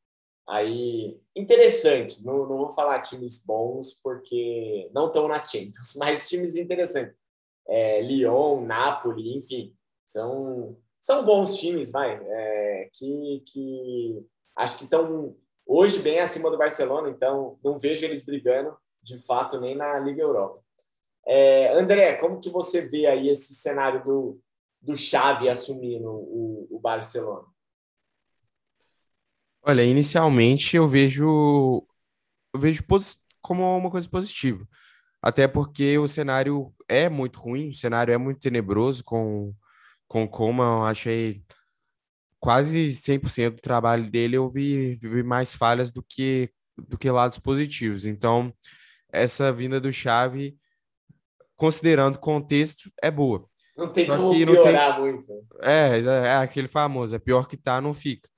aí interessantes. Não, não vou falar times bons porque não estão na Champions, (laughs) mas times interessantes. É, Lyon, Napoli, enfim, são são bons times, vai, é, que, que acho que estão hoje bem acima do Barcelona, então não vejo eles brigando de fato nem na Liga Europa. É, André, como que você vê aí esse cenário do, do Xavi assumindo o, o Barcelona? Olha, inicialmente eu vejo eu vejo como uma coisa positiva. Até porque o cenário é muito ruim, o cenário é muito tenebroso com com como eu achei quase 100% do trabalho dele eu vi, vi mais falhas do que do que lados positivos. Então, essa vinda do Chave, considerando o contexto, é boa. Não tem Só como piorar tem... muito. É, é aquele famoso, é pior que tá, não fica.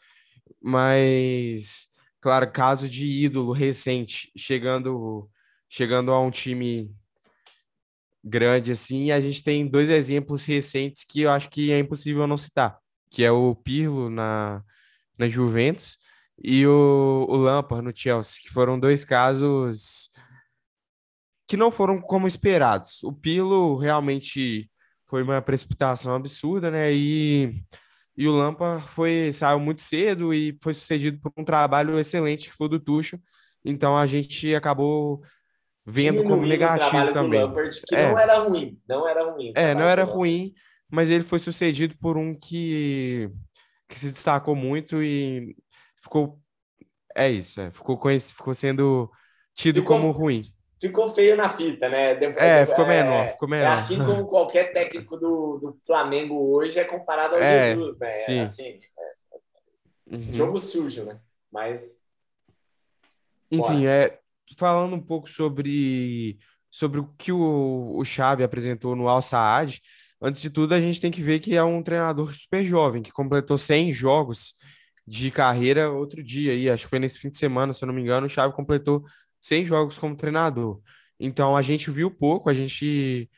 Mas, claro, caso de ídolo recente, chegando chegando a um time grande assim, a gente tem dois exemplos recentes que eu acho que é impossível não citar que é o Pirlo na, na Juventus, e o, o Lampard no Chelsea, que foram dois casos que não foram como esperados. O Pirlo realmente foi uma precipitação absurda, né? E, e o Lampard foi, saiu muito cedo e foi sucedido por um trabalho excelente que foi do Tuchel. Então a gente acabou vendo como negativo também. Lampard, que é. não era ruim, não era ruim. É, não era ruim, mas ele foi sucedido por um que, que se destacou muito e ficou. É isso, é, ficou, ficou sendo tido ficou, como ruim. Ficou feio na fita, né? Depois, é, ficou é, menor, ficou menor. É assim como qualquer técnico do, do Flamengo hoje é comparado ao é, Jesus, né? Sim. assim, é, uhum. Jogo sujo, né? Mas. Enfim, é, falando um pouco sobre, sobre o que o, o Xavi apresentou no Al Saad, antes de tudo, a gente tem que ver que é um treinador super jovem, que completou 100 jogos de carreira outro dia aí, acho que foi nesse fim de semana, se eu não me engano, o Xavi completou 100 jogos como treinador. Então a gente viu pouco, a gente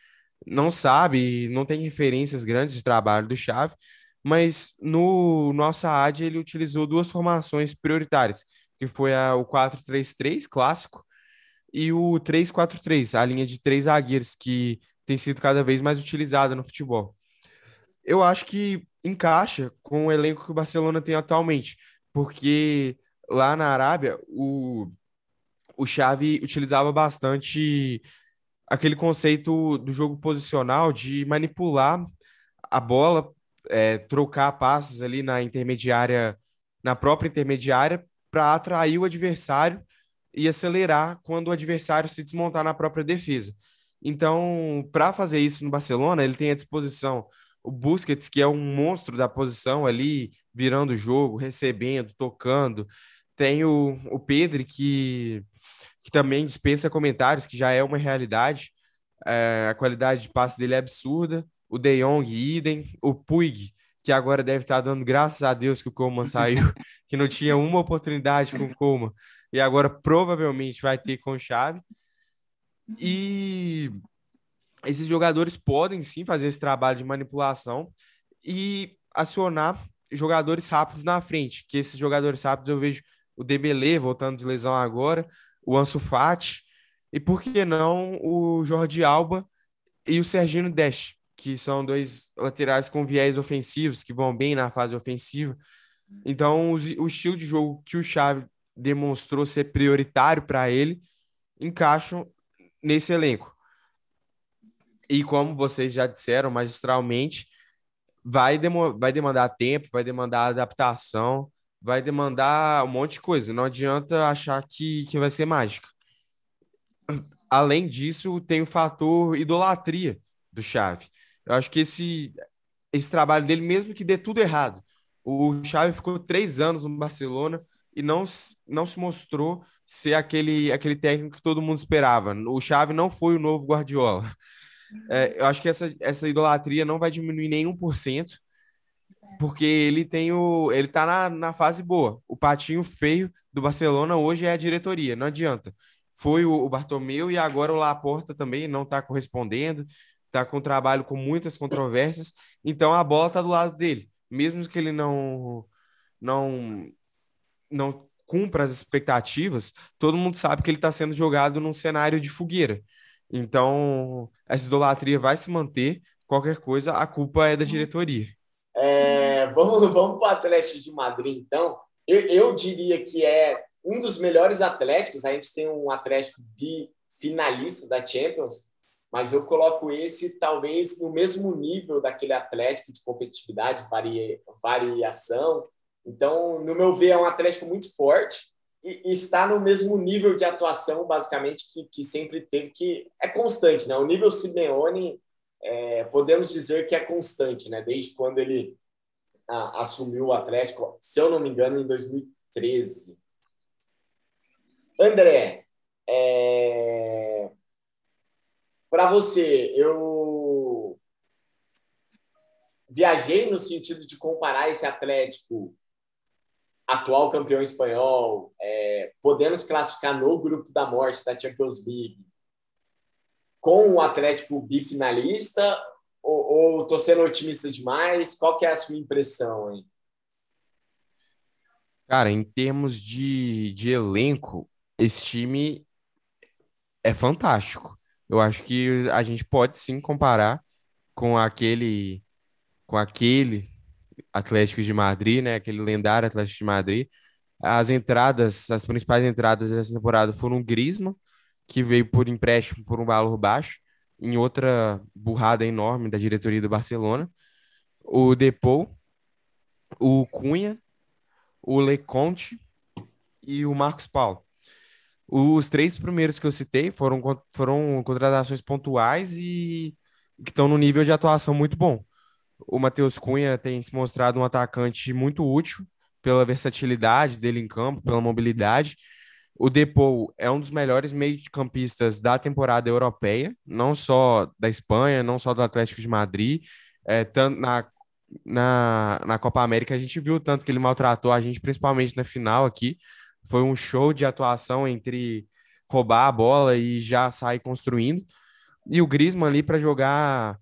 não sabe, não tem referências grandes de trabalho do Xavi, mas no nossa AD ele utilizou duas formações prioritárias, que foi a, o 4-3-3 clássico e o 3-4-3, a linha de três zagueiros que tem sido cada vez mais utilizada no futebol. Eu acho que encaixa com o elenco que o Barcelona tem atualmente, porque lá na Arábia o, o Xavi utilizava bastante aquele conceito do jogo posicional de manipular a bola, é, trocar passes ali na intermediária, na própria intermediária, para atrair o adversário e acelerar quando o adversário se desmontar na própria defesa. Então, para fazer isso no Barcelona, ele tem à disposição o Busquets, que é um monstro da posição ali, virando o jogo, recebendo, tocando. Tem o, o Pedro, que, que também dispensa comentários, que já é uma realidade. É, a qualidade de passe dele é absurda. O De Jong, idem. O Puig, que agora deve estar dando graças a Deus que o Coman (laughs) saiu, que não tinha uma oportunidade com o Coman, e agora provavelmente vai ter com Chave. E esses jogadores podem sim fazer esse trabalho de manipulação e acionar jogadores rápidos na frente, que esses jogadores rápidos eu vejo o Dembélé voltando de lesão agora, o Ansu Fati, e por que não o Jordi Alba e o Serginho Dest, que são dois laterais com viés ofensivos, que vão bem na fase ofensiva. Então, o, o estilo de jogo que o Xavi demonstrou ser prioritário para ele, encaixam nesse elenco. E como vocês já disseram magistralmente, vai, vai demandar tempo, vai demandar adaptação, vai demandar um monte de coisa. Não adianta achar que, que vai ser mágica. Além disso, tem o fator idolatria do Xavi. Eu acho que esse, esse trabalho dele, mesmo que dê tudo errado, o Xavi ficou três anos no Barcelona e não, não se mostrou ser aquele, aquele técnico que todo mundo esperava. O Xavi não foi o novo Guardiola. É, eu acho que essa, essa idolatria não vai diminuir nem 1%, porque ele tem o. ele tá na, na fase boa. O patinho feio do Barcelona hoje é a diretoria, não adianta. Foi o, o Bartomeu e agora o Laporta também não está correspondendo, está com um trabalho com muitas controvérsias, então a bola está do lado dele. Mesmo que ele não não não cumpra as expectativas, todo mundo sabe que ele está sendo jogado num cenário de fogueira. Então, essa idolatria vai se manter. Qualquer coisa, a culpa é da diretoria. É, vamos vamos para o Atlético de Madrid, então. Eu, eu, diria que é um dos melhores Atléticos. A gente tem um Atlético bifinalista da Champions, mas eu coloco esse talvez no mesmo nível daquele Atlético de competitividade, varia, variação. Então, no meu ver, é um Atlético muito forte e, está no mesmo nível de atuação, basicamente, que, que sempre teve, que é constante, né? O nível Simeone, é, podemos dizer que é constante, né? Desde quando ele assumiu o Atlético, se eu não me engano, em 2013. André, é... para você, eu viajei no sentido de comparar esse Atlético atual campeão espanhol, é, podendo se classificar no grupo da morte da Champions League, com o Atlético bifinalista, ou, estou sendo otimista demais? Qual que é a sua impressão hein? Cara, em termos de, de elenco, esse time é fantástico. Eu acho que a gente pode sim comparar com aquele com aquele Atlético de Madrid, né? Aquele lendário Atlético de Madrid. As entradas, as principais entradas dessa temporada foram o Griezmann, que veio por empréstimo por um valor baixo, em outra burrada enorme da diretoria do Barcelona. O Depou, o Cunha, o Leconte e o Marcos Paulo. Os três primeiros que eu citei foram, foram contratações pontuais e que estão no nível de atuação muito bom. O Matheus Cunha tem se mostrado um atacante muito útil pela versatilidade dele em campo, pela mobilidade. O Depou é um dos melhores meio-campistas da temporada europeia, não só da Espanha, não só do Atlético de Madrid. É, tanto na, na, na Copa América a gente viu tanto que ele maltratou a gente, principalmente na final aqui. Foi um show de atuação entre roubar a bola e já sair construindo. E o Griezmann ali para jogar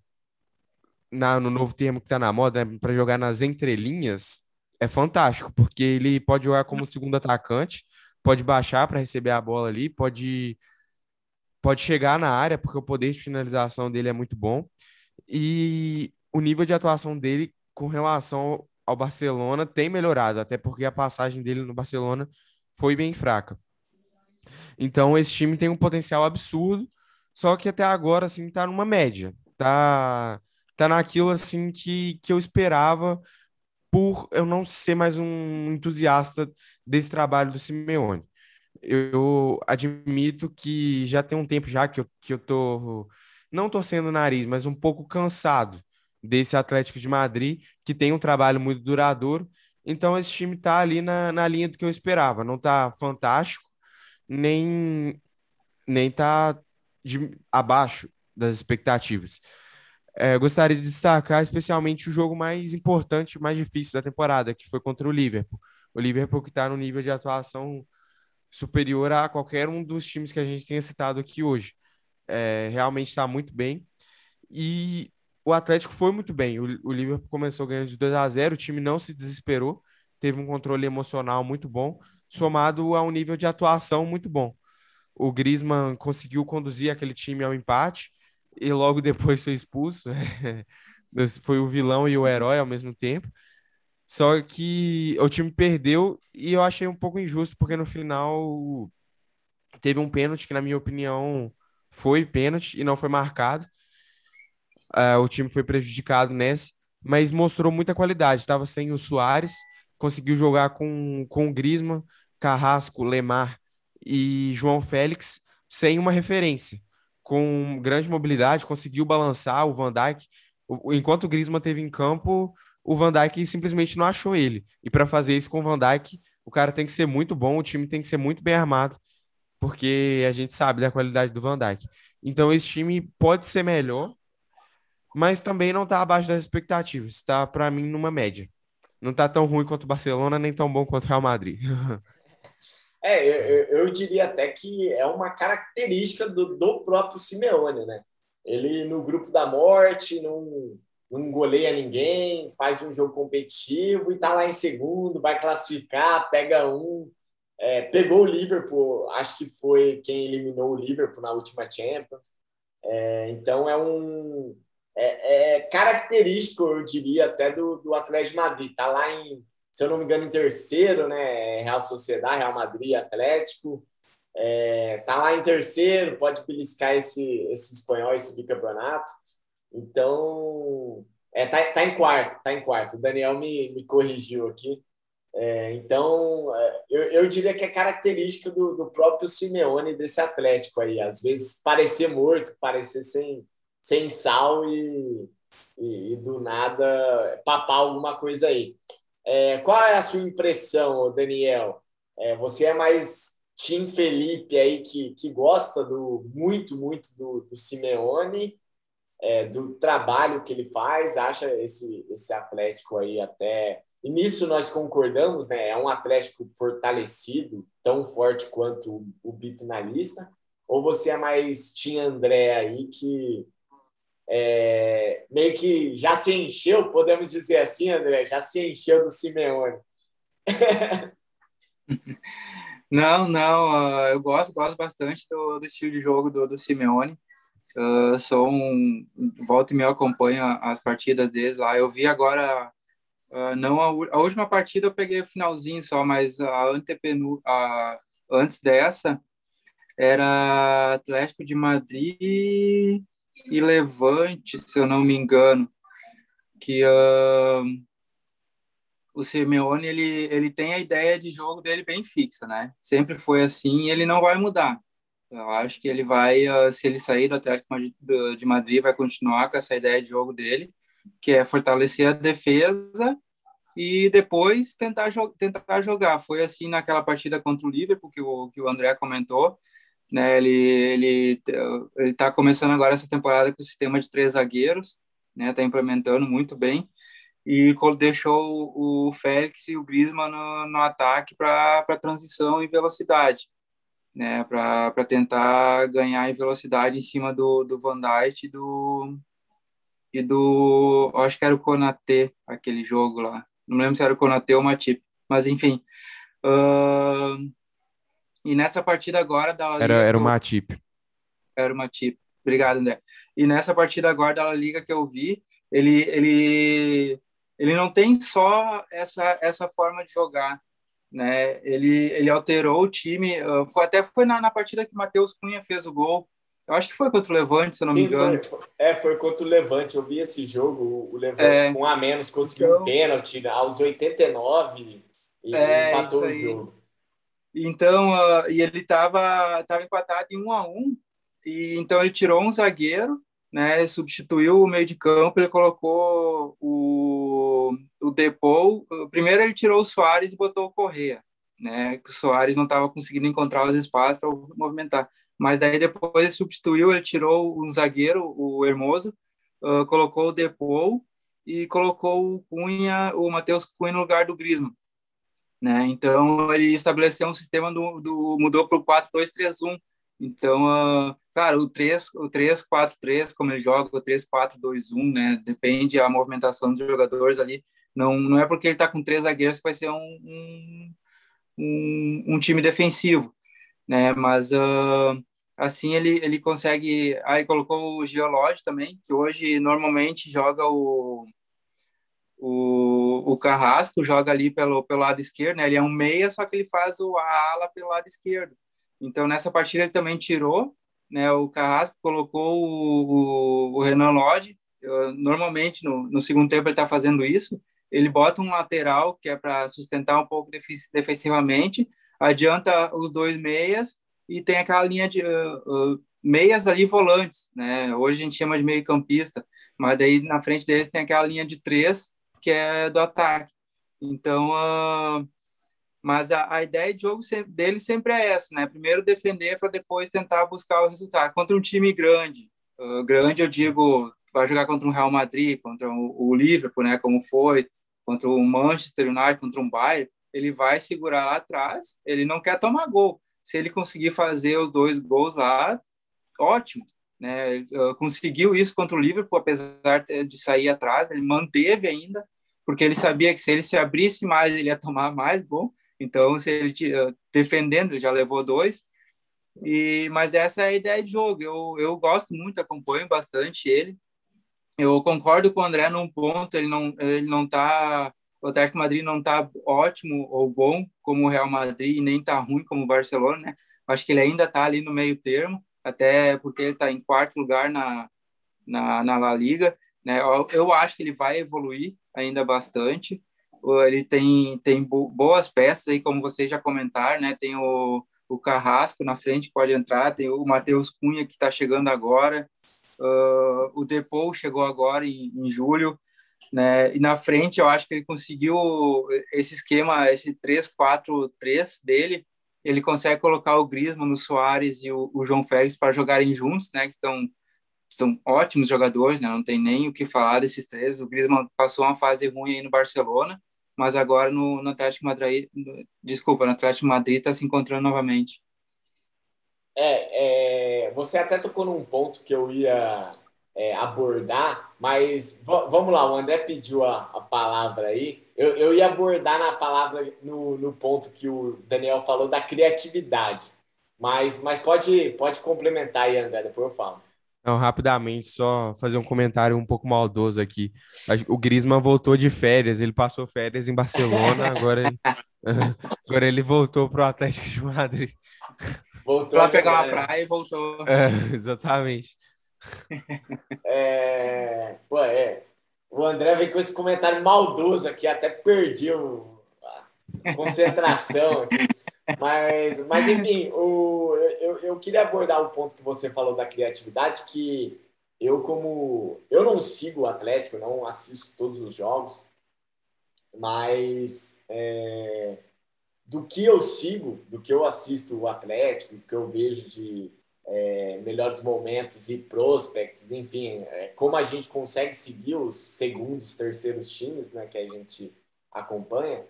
na, no novo termo que está na moda, né, para jogar nas entrelinhas, é fantástico, porque ele pode jogar como segundo atacante, pode baixar para receber a bola ali, pode pode chegar na área, porque o poder de finalização dele é muito bom. E o nível de atuação dele com relação ao Barcelona tem melhorado, até porque a passagem dele no Barcelona foi bem fraca. Então esse time tem um potencial absurdo, só que até agora assim tá numa média. Tá tá naquilo assim que, que eu esperava por eu não ser mais um entusiasta desse trabalho do Simeone. Eu admito que já tem um tempo já que eu, que eu tô não torcendo o nariz, mas um pouco cansado desse Atlético de Madrid, que tem um trabalho muito duradouro. Então, esse time está ali na, na linha do que eu esperava. Não está fantástico, nem, nem está abaixo das expectativas. É, gostaria de destacar especialmente o jogo mais importante, mais difícil da temporada, que foi contra o Liverpool. O Liverpool que está no nível de atuação superior a qualquer um dos times que a gente tenha citado aqui hoje. É, realmente está muito bem. E o Atlético foi muito bem. O, o Liverpool começou ganhando de 2 a 0, o time não se desesperou, teve um controle emocional muito bom, somado a um nível de atuação muito bom. O Griezmann conseguiu conduzir aquele time ao empate e logo (laughs) depois foi expulso. (laughs) foi o vilão e o herói ao mesmo tempo. Só que o time perdeu e eu achei um pouco injusto, porque no final teve um pênalti que, na minha opinião, foi pênalti e não foi marcado. Uh, o time foi prejudicado nessa, mas mostrou muita qualidade. Estava sem o Soares, conseguiu jogar com, com o Griezmann, Carrasco, Lemar e João Félix sem uma referência com grande mobilidade, conseguiu balançar o Van Dijk. Enquanto o Griezmann teve em campo, o Van Dijk simplesmente não achou ele. E para fazer isso com o Van Dijk, o cara tem que ser muito bom, o time tem que ser muito bem armado, porque a gente sabe da qualidade do Van Dijk. Então esse time pode ser melhor, mas também não está abaixo das expectativas. Está para mim numa média. Não está tão ruim quanto o Barcelona, nem tão bom quanto o Real Madrid. (laughs) É, eu, eu, diria até que é uma característica do, do próprio Simeone, né? Ele no grupo da morte não, não goleia ninguém, faz um jogo competitivo e tá lá em segundo, vai classificar, pega um. É, pegou o Liverpool, acho que foi quem eliminou o Liverpool na última Champions. É, então é um é, é, característico, eu diria, até do, do Atlético de Madrid. Tá lá em se eu não me engano, em terceiro, né? Real Sociedade, Real Madrid, Atlético. É, tá lá em terceiro, pode beliscar esse, esse espanhol, esse bicampeonato. Então, é, tá, tá em quarto, tá em quarto. O Daniel me, me corrigiu aqui. É, então, é, eu, eu diria que é característica do, do próprio Simeone desse Atlético aí. Às vezes parecer morto, parecer sem, sem sal e, e, e do nada papar alguma coisa aí. É, qual é a sua impressão, Daniel? É, você é mais Tim Felipe aí que, que gosta do muito, muito do, do Simeone, é, do trabalho que ele faz, acha esse, esse Atlético aí até. E nisso nós concordamos, né? É um Atlético fortalecido, tão forte quanto o, o bifinalista. Ou você é mais Tim André aí que é, meio que já se encheu, podemos dizer assim, André, já se encheu do Simeone. (laughs) não, não, eu gosto, gosto bastante do, do estilo de jogo do, do Simeone. Uh, sou um volta e me acompanho as partidas deles lá. Eu vi agora, uh, não a, a, última partida eu peguei o finalzinho só, mas a antepenu, a, antes dessa era Atlético de Madrid e Levante, se eu não me engano, que uh, o Simeone ele, ele tem a ideia de jogo dele bem fixa, né? Sempre foi assim e ele não vai mudar. Eu acho que ele vai, uh, se ele sair do Atlético de Madrid, vai continuar com essa ideia de jogo dele, que é fortalecer a defesa e depois tentar, jo tentar jogar. Foi assim naquela partida contra o Liverpool que o, que o André comentou né? Ele ele ele está começando agora essa temporada com o sistema de três zagueiros, né? Está implementando muito bem e deixou o Félix e o Griezmann no, no ataque para transição e velocidade, né? Para tentar ganhar em velocidade em cima do, do Van Dijk e do e do, acho que era o Konatê, aquele jogo lá. Não lembro se era o Konatê ou o Matip, mas enfim. Uh, e nessa partida agora da Era, era o Matip. Era o Matip. Obrigado, André. E nessa partida agora da Liga que eu vi, ele, ele, ele não tem só essa, essa forma de jogar, né? Ele, ele alterou o time, uh, foi, até foi na, na partida que Matheus Cunha fez o gol, eu acho que foi contra o Levante, se eu não Sim, me engano. Foi, é, foi contra o Levante. Eu vi esse jogo. O Levante, é, com um a menos, conseguiu então, um pênalti aos 89 e é, empatou o jogo. Então, uh, e ele estava tava empatado em um a um. E então ele tirou um zagueiro, né? Substituiu o meio de campo. Ele colocou o, o Depou. Primeiro ele tirou o Soares e botou o Correia, né? O Soares não estava conseguindo encontrar os espaços para movimentar. Mas daí depois ele substituiu, ele tirou um zagueiro, o Hermoso, uh, colocou o Depou e colocou o Cunha, o Matheus Cunha no lugar do Griezmann. Né? Então ele estabeleceu um sistema do, do mudou para o 4-2-3-1. Então, uh, claro, o 3, o 3-4-3, como ele joga, o 3-4-2-1, né? Depende a movimentação dos jogadores ali. Não, não é porque ele está com três zagueiros que vai ser um, um, um, um time defensivo, né? Mas uh, assim ele, ele consegue. Aí colocou o Geológico também, que hoje normalmente joga o, o, o Carrasco, joga ali pelo, pelo lado esquerdo, né? Ele é um meia, só que ele faz o, a ala pelo lado esquerdo. Então nessa partida ele também tirou né, o Carrasco, colocou o, o, o Renan Lodge. Normalmente no, no segundo tempo ele está fazendo isso. Ele bota um lateral que é para sustentar um pouco defensivamente, adianta os dois meias e tem aquela linha de uh, uh, meias ali volantes, né? Hoje a gente chama de meio campista, mas daí na frente deles tem aquela linha de três que é do ataque. Então, uh, mas a, a, ideia de jogo sempre, dele sempre é essa, né? Primeiro defender para depois tentar buscar o resultado. Contra um time grande, uh, grande eu digo, vai jogar contra um Real Madrid, contra o, o Liverpool, né? Como foi, contra o Manchester United, contra um Bayern, ele vai segurar lá atrás. Ele não quer tomar gol se ele conseguir fazer os dois gols lá, ótimo. Né? Conseguiu isso contra o Liverpool, apesar de sair atrás, ele manteve ainda, porque ele sabia que se ele se abrisse mais, ele ia tomar mais gol. Então, se ele defendendo, ele já levou dois. E, mas essa é a ideia de jogo. Eu, eu gosto muito, acompanho bastante ele. Eu concordo com o André num ponto, ele não ele não está o Atlético Madrid não está ótimo ou bom como o Real Madrid e nem está ruim como o Barcelona, né? Acho que ele ainda está ali no meio termo, até porque ele está em quarto lugar na, na, na La Liga, né? Eu, eu, acho que ele vai evoluir ainda bastante. Ele tem, tem boas peças aí, como vocês já comentaram, né? Tem o, o Carrasco na frente, pode entrar, tem o Matheus Cunha que está chegando agora, uh, o Depou chegou agora em, em julho, né? E na frente eu acho que ele conseguiu esse esquema, esse 3-4-3 dele, ele consegue colocar o Griezmann, o Soares e o, o João Félix para jogarem juntos, né? Que estão são ótimos jogadores, né? Não tem nem o que falar desses três. O Griezmann passou uma fase ruim aí no Barcelona, mas agora no, no Atlético Madrid, no, desculpa, no Atlético Madrid está se encontrando novamente. É, é, você até tocou num ponto que eu ia é, abordar, mas vamos lá, o André pediu a, a palavra aí. Eu, eu, ia abordar na palavra no, no ponto que o Daniel falou da criatividade. Mas, mas pode, pode complementar aí, André, depois eu falo. Não, rapidamente, só fazer um comentário um pouco maldoso aqui. O Griezmann voltou de férias, ele passou férias em Barcelona, (laughs) agora ele, (laughs) agora ele voltou para o Atlético de Madrid. Voltou para pegar uma praia e voltou. É, (laughs) exatamente. (laughs) É, pô, é. O André vem com esse comentário maldoso aqui, até perdi o, a concentração aqui. Mas, mas enfim, o, eu, eu queria abordar o ponto que você falou da criatividade, que eu, como. Eu não sigo o Atlético, não assisto todos os jogos, mas é, do que eu sigo, do que eu assisto o Atlético, do que eu vejo de é, melhores momentos e prospects, enfim, é, como a gente consegue seguir os segundos, terceiros times né, que a gente acompanha.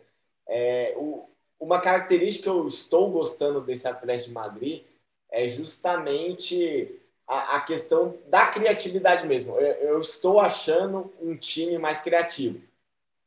É, o, uma característica que eu estou gostando desse Atlético de Madrid é justamente a, a questão da criatividade mesmo. Eu, eu, estou achando um time mais criativo.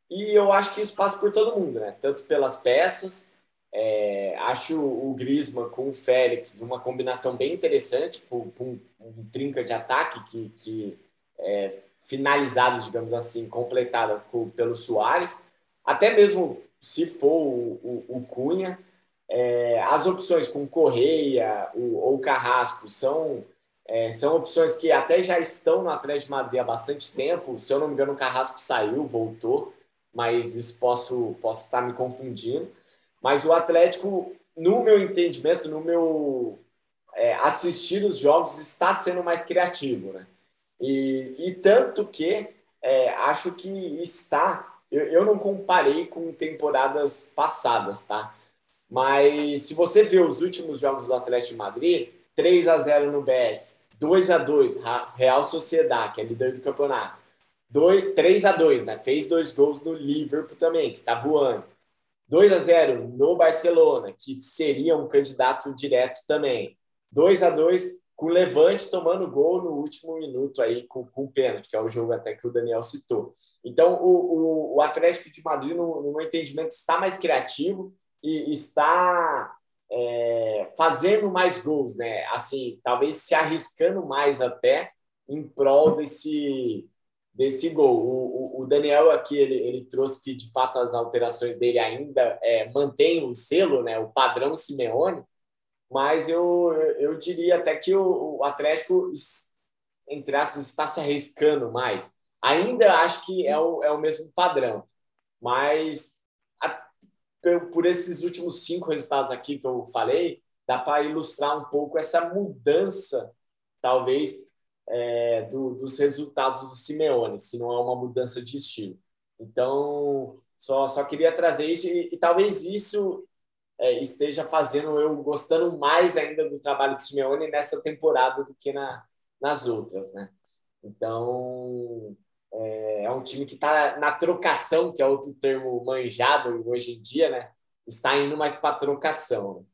E eu acho que isso passa por todo mundo, né? Tanto pelas peças, é, acho o Grisma com o Félix uma combinação bem interessante para um, um, trinca de ataque que, que é finalizado, digamos assim, completada pelo Soares. Até mesmo se for o, o, o Cunha, é, as opções com Correia o, ou Carrasco são é, são opções que até já estão no Atlético de Madrid há bastante tempo. Se eu não me engano, o Carrasco saiu, voltou, mas isso posso, posso estar me confundindo. Mas o Atlético, no meu entendimento, no meu é, assistir os jogos, está sendo mais criativo. Né? E, e tanto que é, acho que está. Eu, eu não comparei com temporadas passadas, tá? Mas se você ver os últimos jogos do Atlético de Madrid, 3 a 0 no Betis, 2 a 2 Real Sociedade, que é líder do campeonato. 2, 3 a 2 né? Fez dois gols no Liverpool também, que tá voando. 2 a 0 no Barcelona, que seria um candidato direto também. 2 a 2 com o Levante tomando gol no último minuto aí com, com o pênalti, que é o jogo até que o Daniel citou. Então, o, o, o Atlético de Madrid, no, no meu entendimento, está mais criativo e está é, fazendo mais gols, né? Assim, talvez se arriscando mais até em prol desse, desse gol. O, o, Daniel aqui, ele, ele trouxe que, de fato, as alterações dele ainda é, mantêm o selo, né? O padrão Simeone, mas eu, eu diria até que o, o Atlético, entre aspas, está se arriscando mais. Ainda acho que é o, é o mesmo padrão, mas por esses últimos cinco resultados aqui que eu falei, dá para ilustrar um pouco essa mudança, talvez, é, do, dos resultados do Simeone, se não é uma mudança de estilo. Então, só, só queria trazer isso e, e talvez isso é, esteja fazendo eu gostando mais ainda do trabalho do Simeone nessa temporada do que na, nas outras, né? Então, é, é um time que está na trocação, que é outro termo manjado hoje em dia, né? Está indo mais para trocação.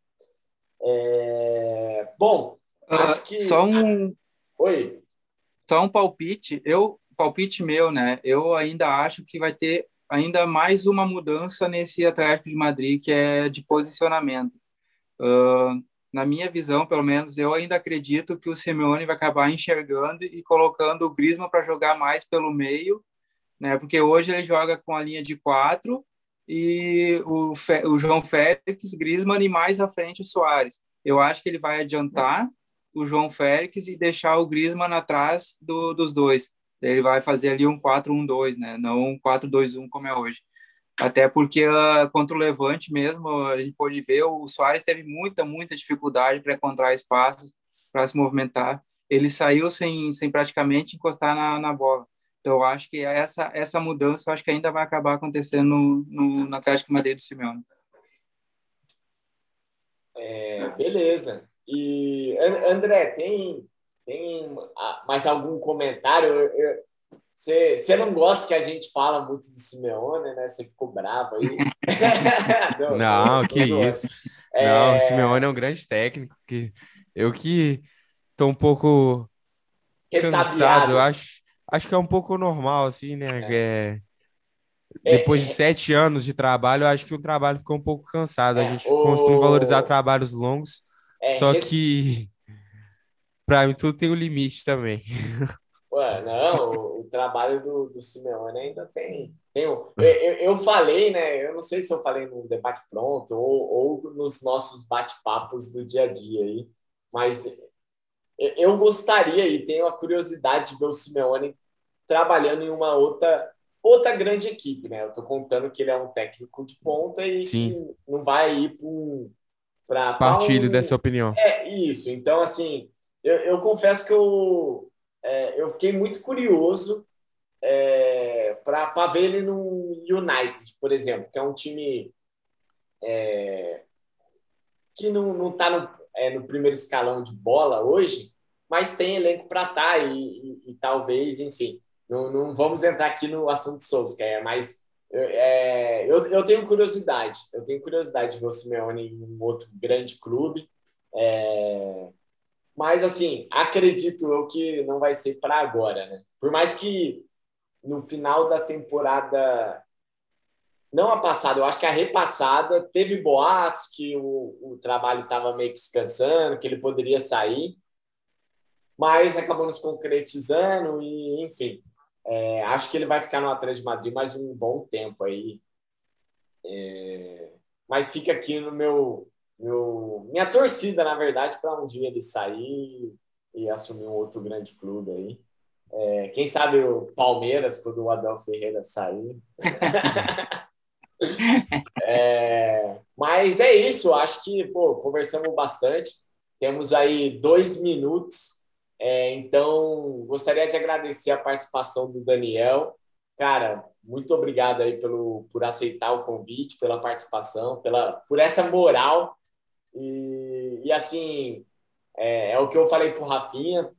É... Bom, ah, acho que. Só um. Oi. Só um palpite. Eu, palpite meu, né? Eu ainda acho que vai ter ainda mais uma mudança nesse Atlético de Madrid, que é de posicionamento. Uh, na minha visão, pelo menos, eu ainda acredito que o Simeone vai acabar enxergando e colocando o Griezmann para jogar mais pelo meio, né? Porque hoje ele joga com a linha de quatro e o, Fe, o João Félix, Griezmann e mais à frente o Soares. Eu acho que ele vai adiantar o João Félix e deixar o Griezmann atrás do, dos dois. Ele vai fazer ali um 4-1-2, né? Não um 4-2-1 como é hoje. Até porque uh, contra o Levante mesmo, a gente pôde ver, o Soares teve muita, muita dificuldade para encontrar espaços para se movimentar. Ele saiu sem, sem praticamente encostar na, na bola. Então, acho que essa, essa mudança acho que ainda vai acabar acontecendo no, no, no Atlético Madrid do Simeone. É, beleza. E, André, tem, tem mais algum comentário? Você, não gosta que a gente fala muito do Simeone, né? Você ficou bravo aí. (laughs) não, não, que isso. É... Não, o Simeone é um grande técnico. Que eu que tô um pouco cansado, acho, acho que é um pouco normal, assim, né? É. É, depois de é. sete anos de trabalho, eu acho que o trabalho ficou um pouco cansado. A é, gente o... costuma valorizar trabalhos longos, só que para mim tudo tem um limite também. Ué, não, o, trabalho do, do Simeone ainda tem. tem eu, eu, eu, falei, né? Eu não sei se eu falei no debate pronto ou, ou nos nossos bate-papos do dia a dia aí, mas eu gostaria e tenho a curiosidade de ver o Simeone trabalhando em uma outra outra grande equipe, né? Eu tô contando que ele é um técnico de ponta e não vai ir para partilho um... dessa opinião. É isso. Então, assim, eu, eu confesso que eu é, eu fiquei muito curioso é, para ver ele no United, por exemplo, que é um time é, que não está no, é, no primeiro escalão de bola hoje, mas tem elenco para estar tá e, e, e, talvez, enfim, não, não, vamos entrar aqui no assunto Souza, que é mais. É, eu, eu tenho curiosidade, eu tenho curiosidade de ver o Simeone em um outro grande clube. É, Mas, assim, acredito eu que não vai ser para agora, né? Por mais que no final da temporada, não a passada, eu acho que a repassada, teve boatos que o, o trabalho estava meio que descansando, que ele poderia sair, mas acabou nos concretizando e, enfim, é, acho que ele vai ficar no Atlético de Madrid mais um bom tempo aí. É, mas fica aqui no meu, meu minha torcida, na verdade, para um dia ele sair e assumir um outro grande clube aí. É, quem sabe o Palmeiras, quando o Adel Ferreira sair. (laughs) é, mas é isso, acho que pô, conversamos bastante. Temos aí dois minutos, é, então gostaria de agradecer a participação do Daniel. Cara, muito obrigado aí pelo, por aceitar o convite, pela participação, pela, por essa moral. E, e assim, é, é o que eu falei para o Rafinha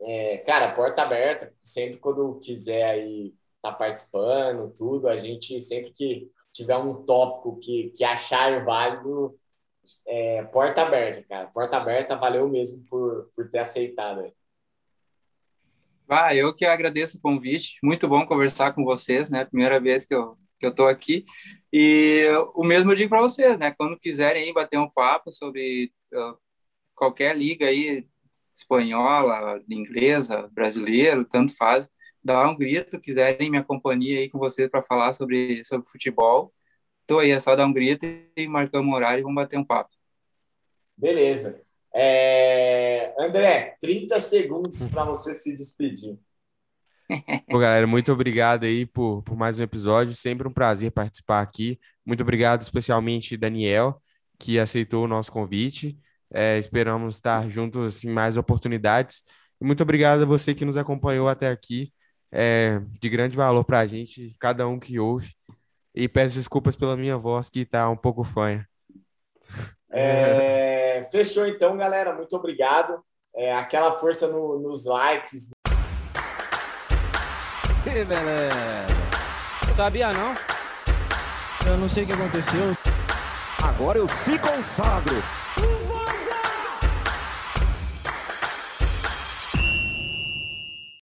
é, cara, porta aberta, sempre quando quiser aí tá participando, tudo, a gente sempre que tiver um tópico que, que achar válido, é, porta aberta, cara. Porta aberta, valeu mesmo por, por ter aceitado. Ah, eu que agradeço o convite. Muito bom conversar com vocês, né? Primeira vez que eu que eu tô aqui. E o mesmo eu digo para vocês, né? Quando quiserem bater um papo sobre qualquer liga aí espanhola, inglesa, brasileiro, tanto faz, dá um grito, quiserem minha companhia aí com vocês para falar sobre, sobre futebol, tô aí, é só dar um grito e marcamos um horário e vamos bater um papo. Beleza. É... André, 30 segundos para você se despedir. (laughs) Pô, galera, muito obrigado aí por, por mais um episódio. Sempre um prazer participar aqui. Muito obrigado, especialmente Daniel, que aceitou o nosso convite. É, esperamos estar juntos em mais oportunidades. Muito obrigado a você que nos acompanhou até aqui. É de grande valor para a gente, cada um que ouve. E peço desculpas pela minha voz, que está um pouco fanha. É, (laughs) fechou então, galera. Muito obrigado. É, aquela força no, nos likes. Que beleza. Sabia não? Eu não sei o que aconteceu. Agora eu se consagro.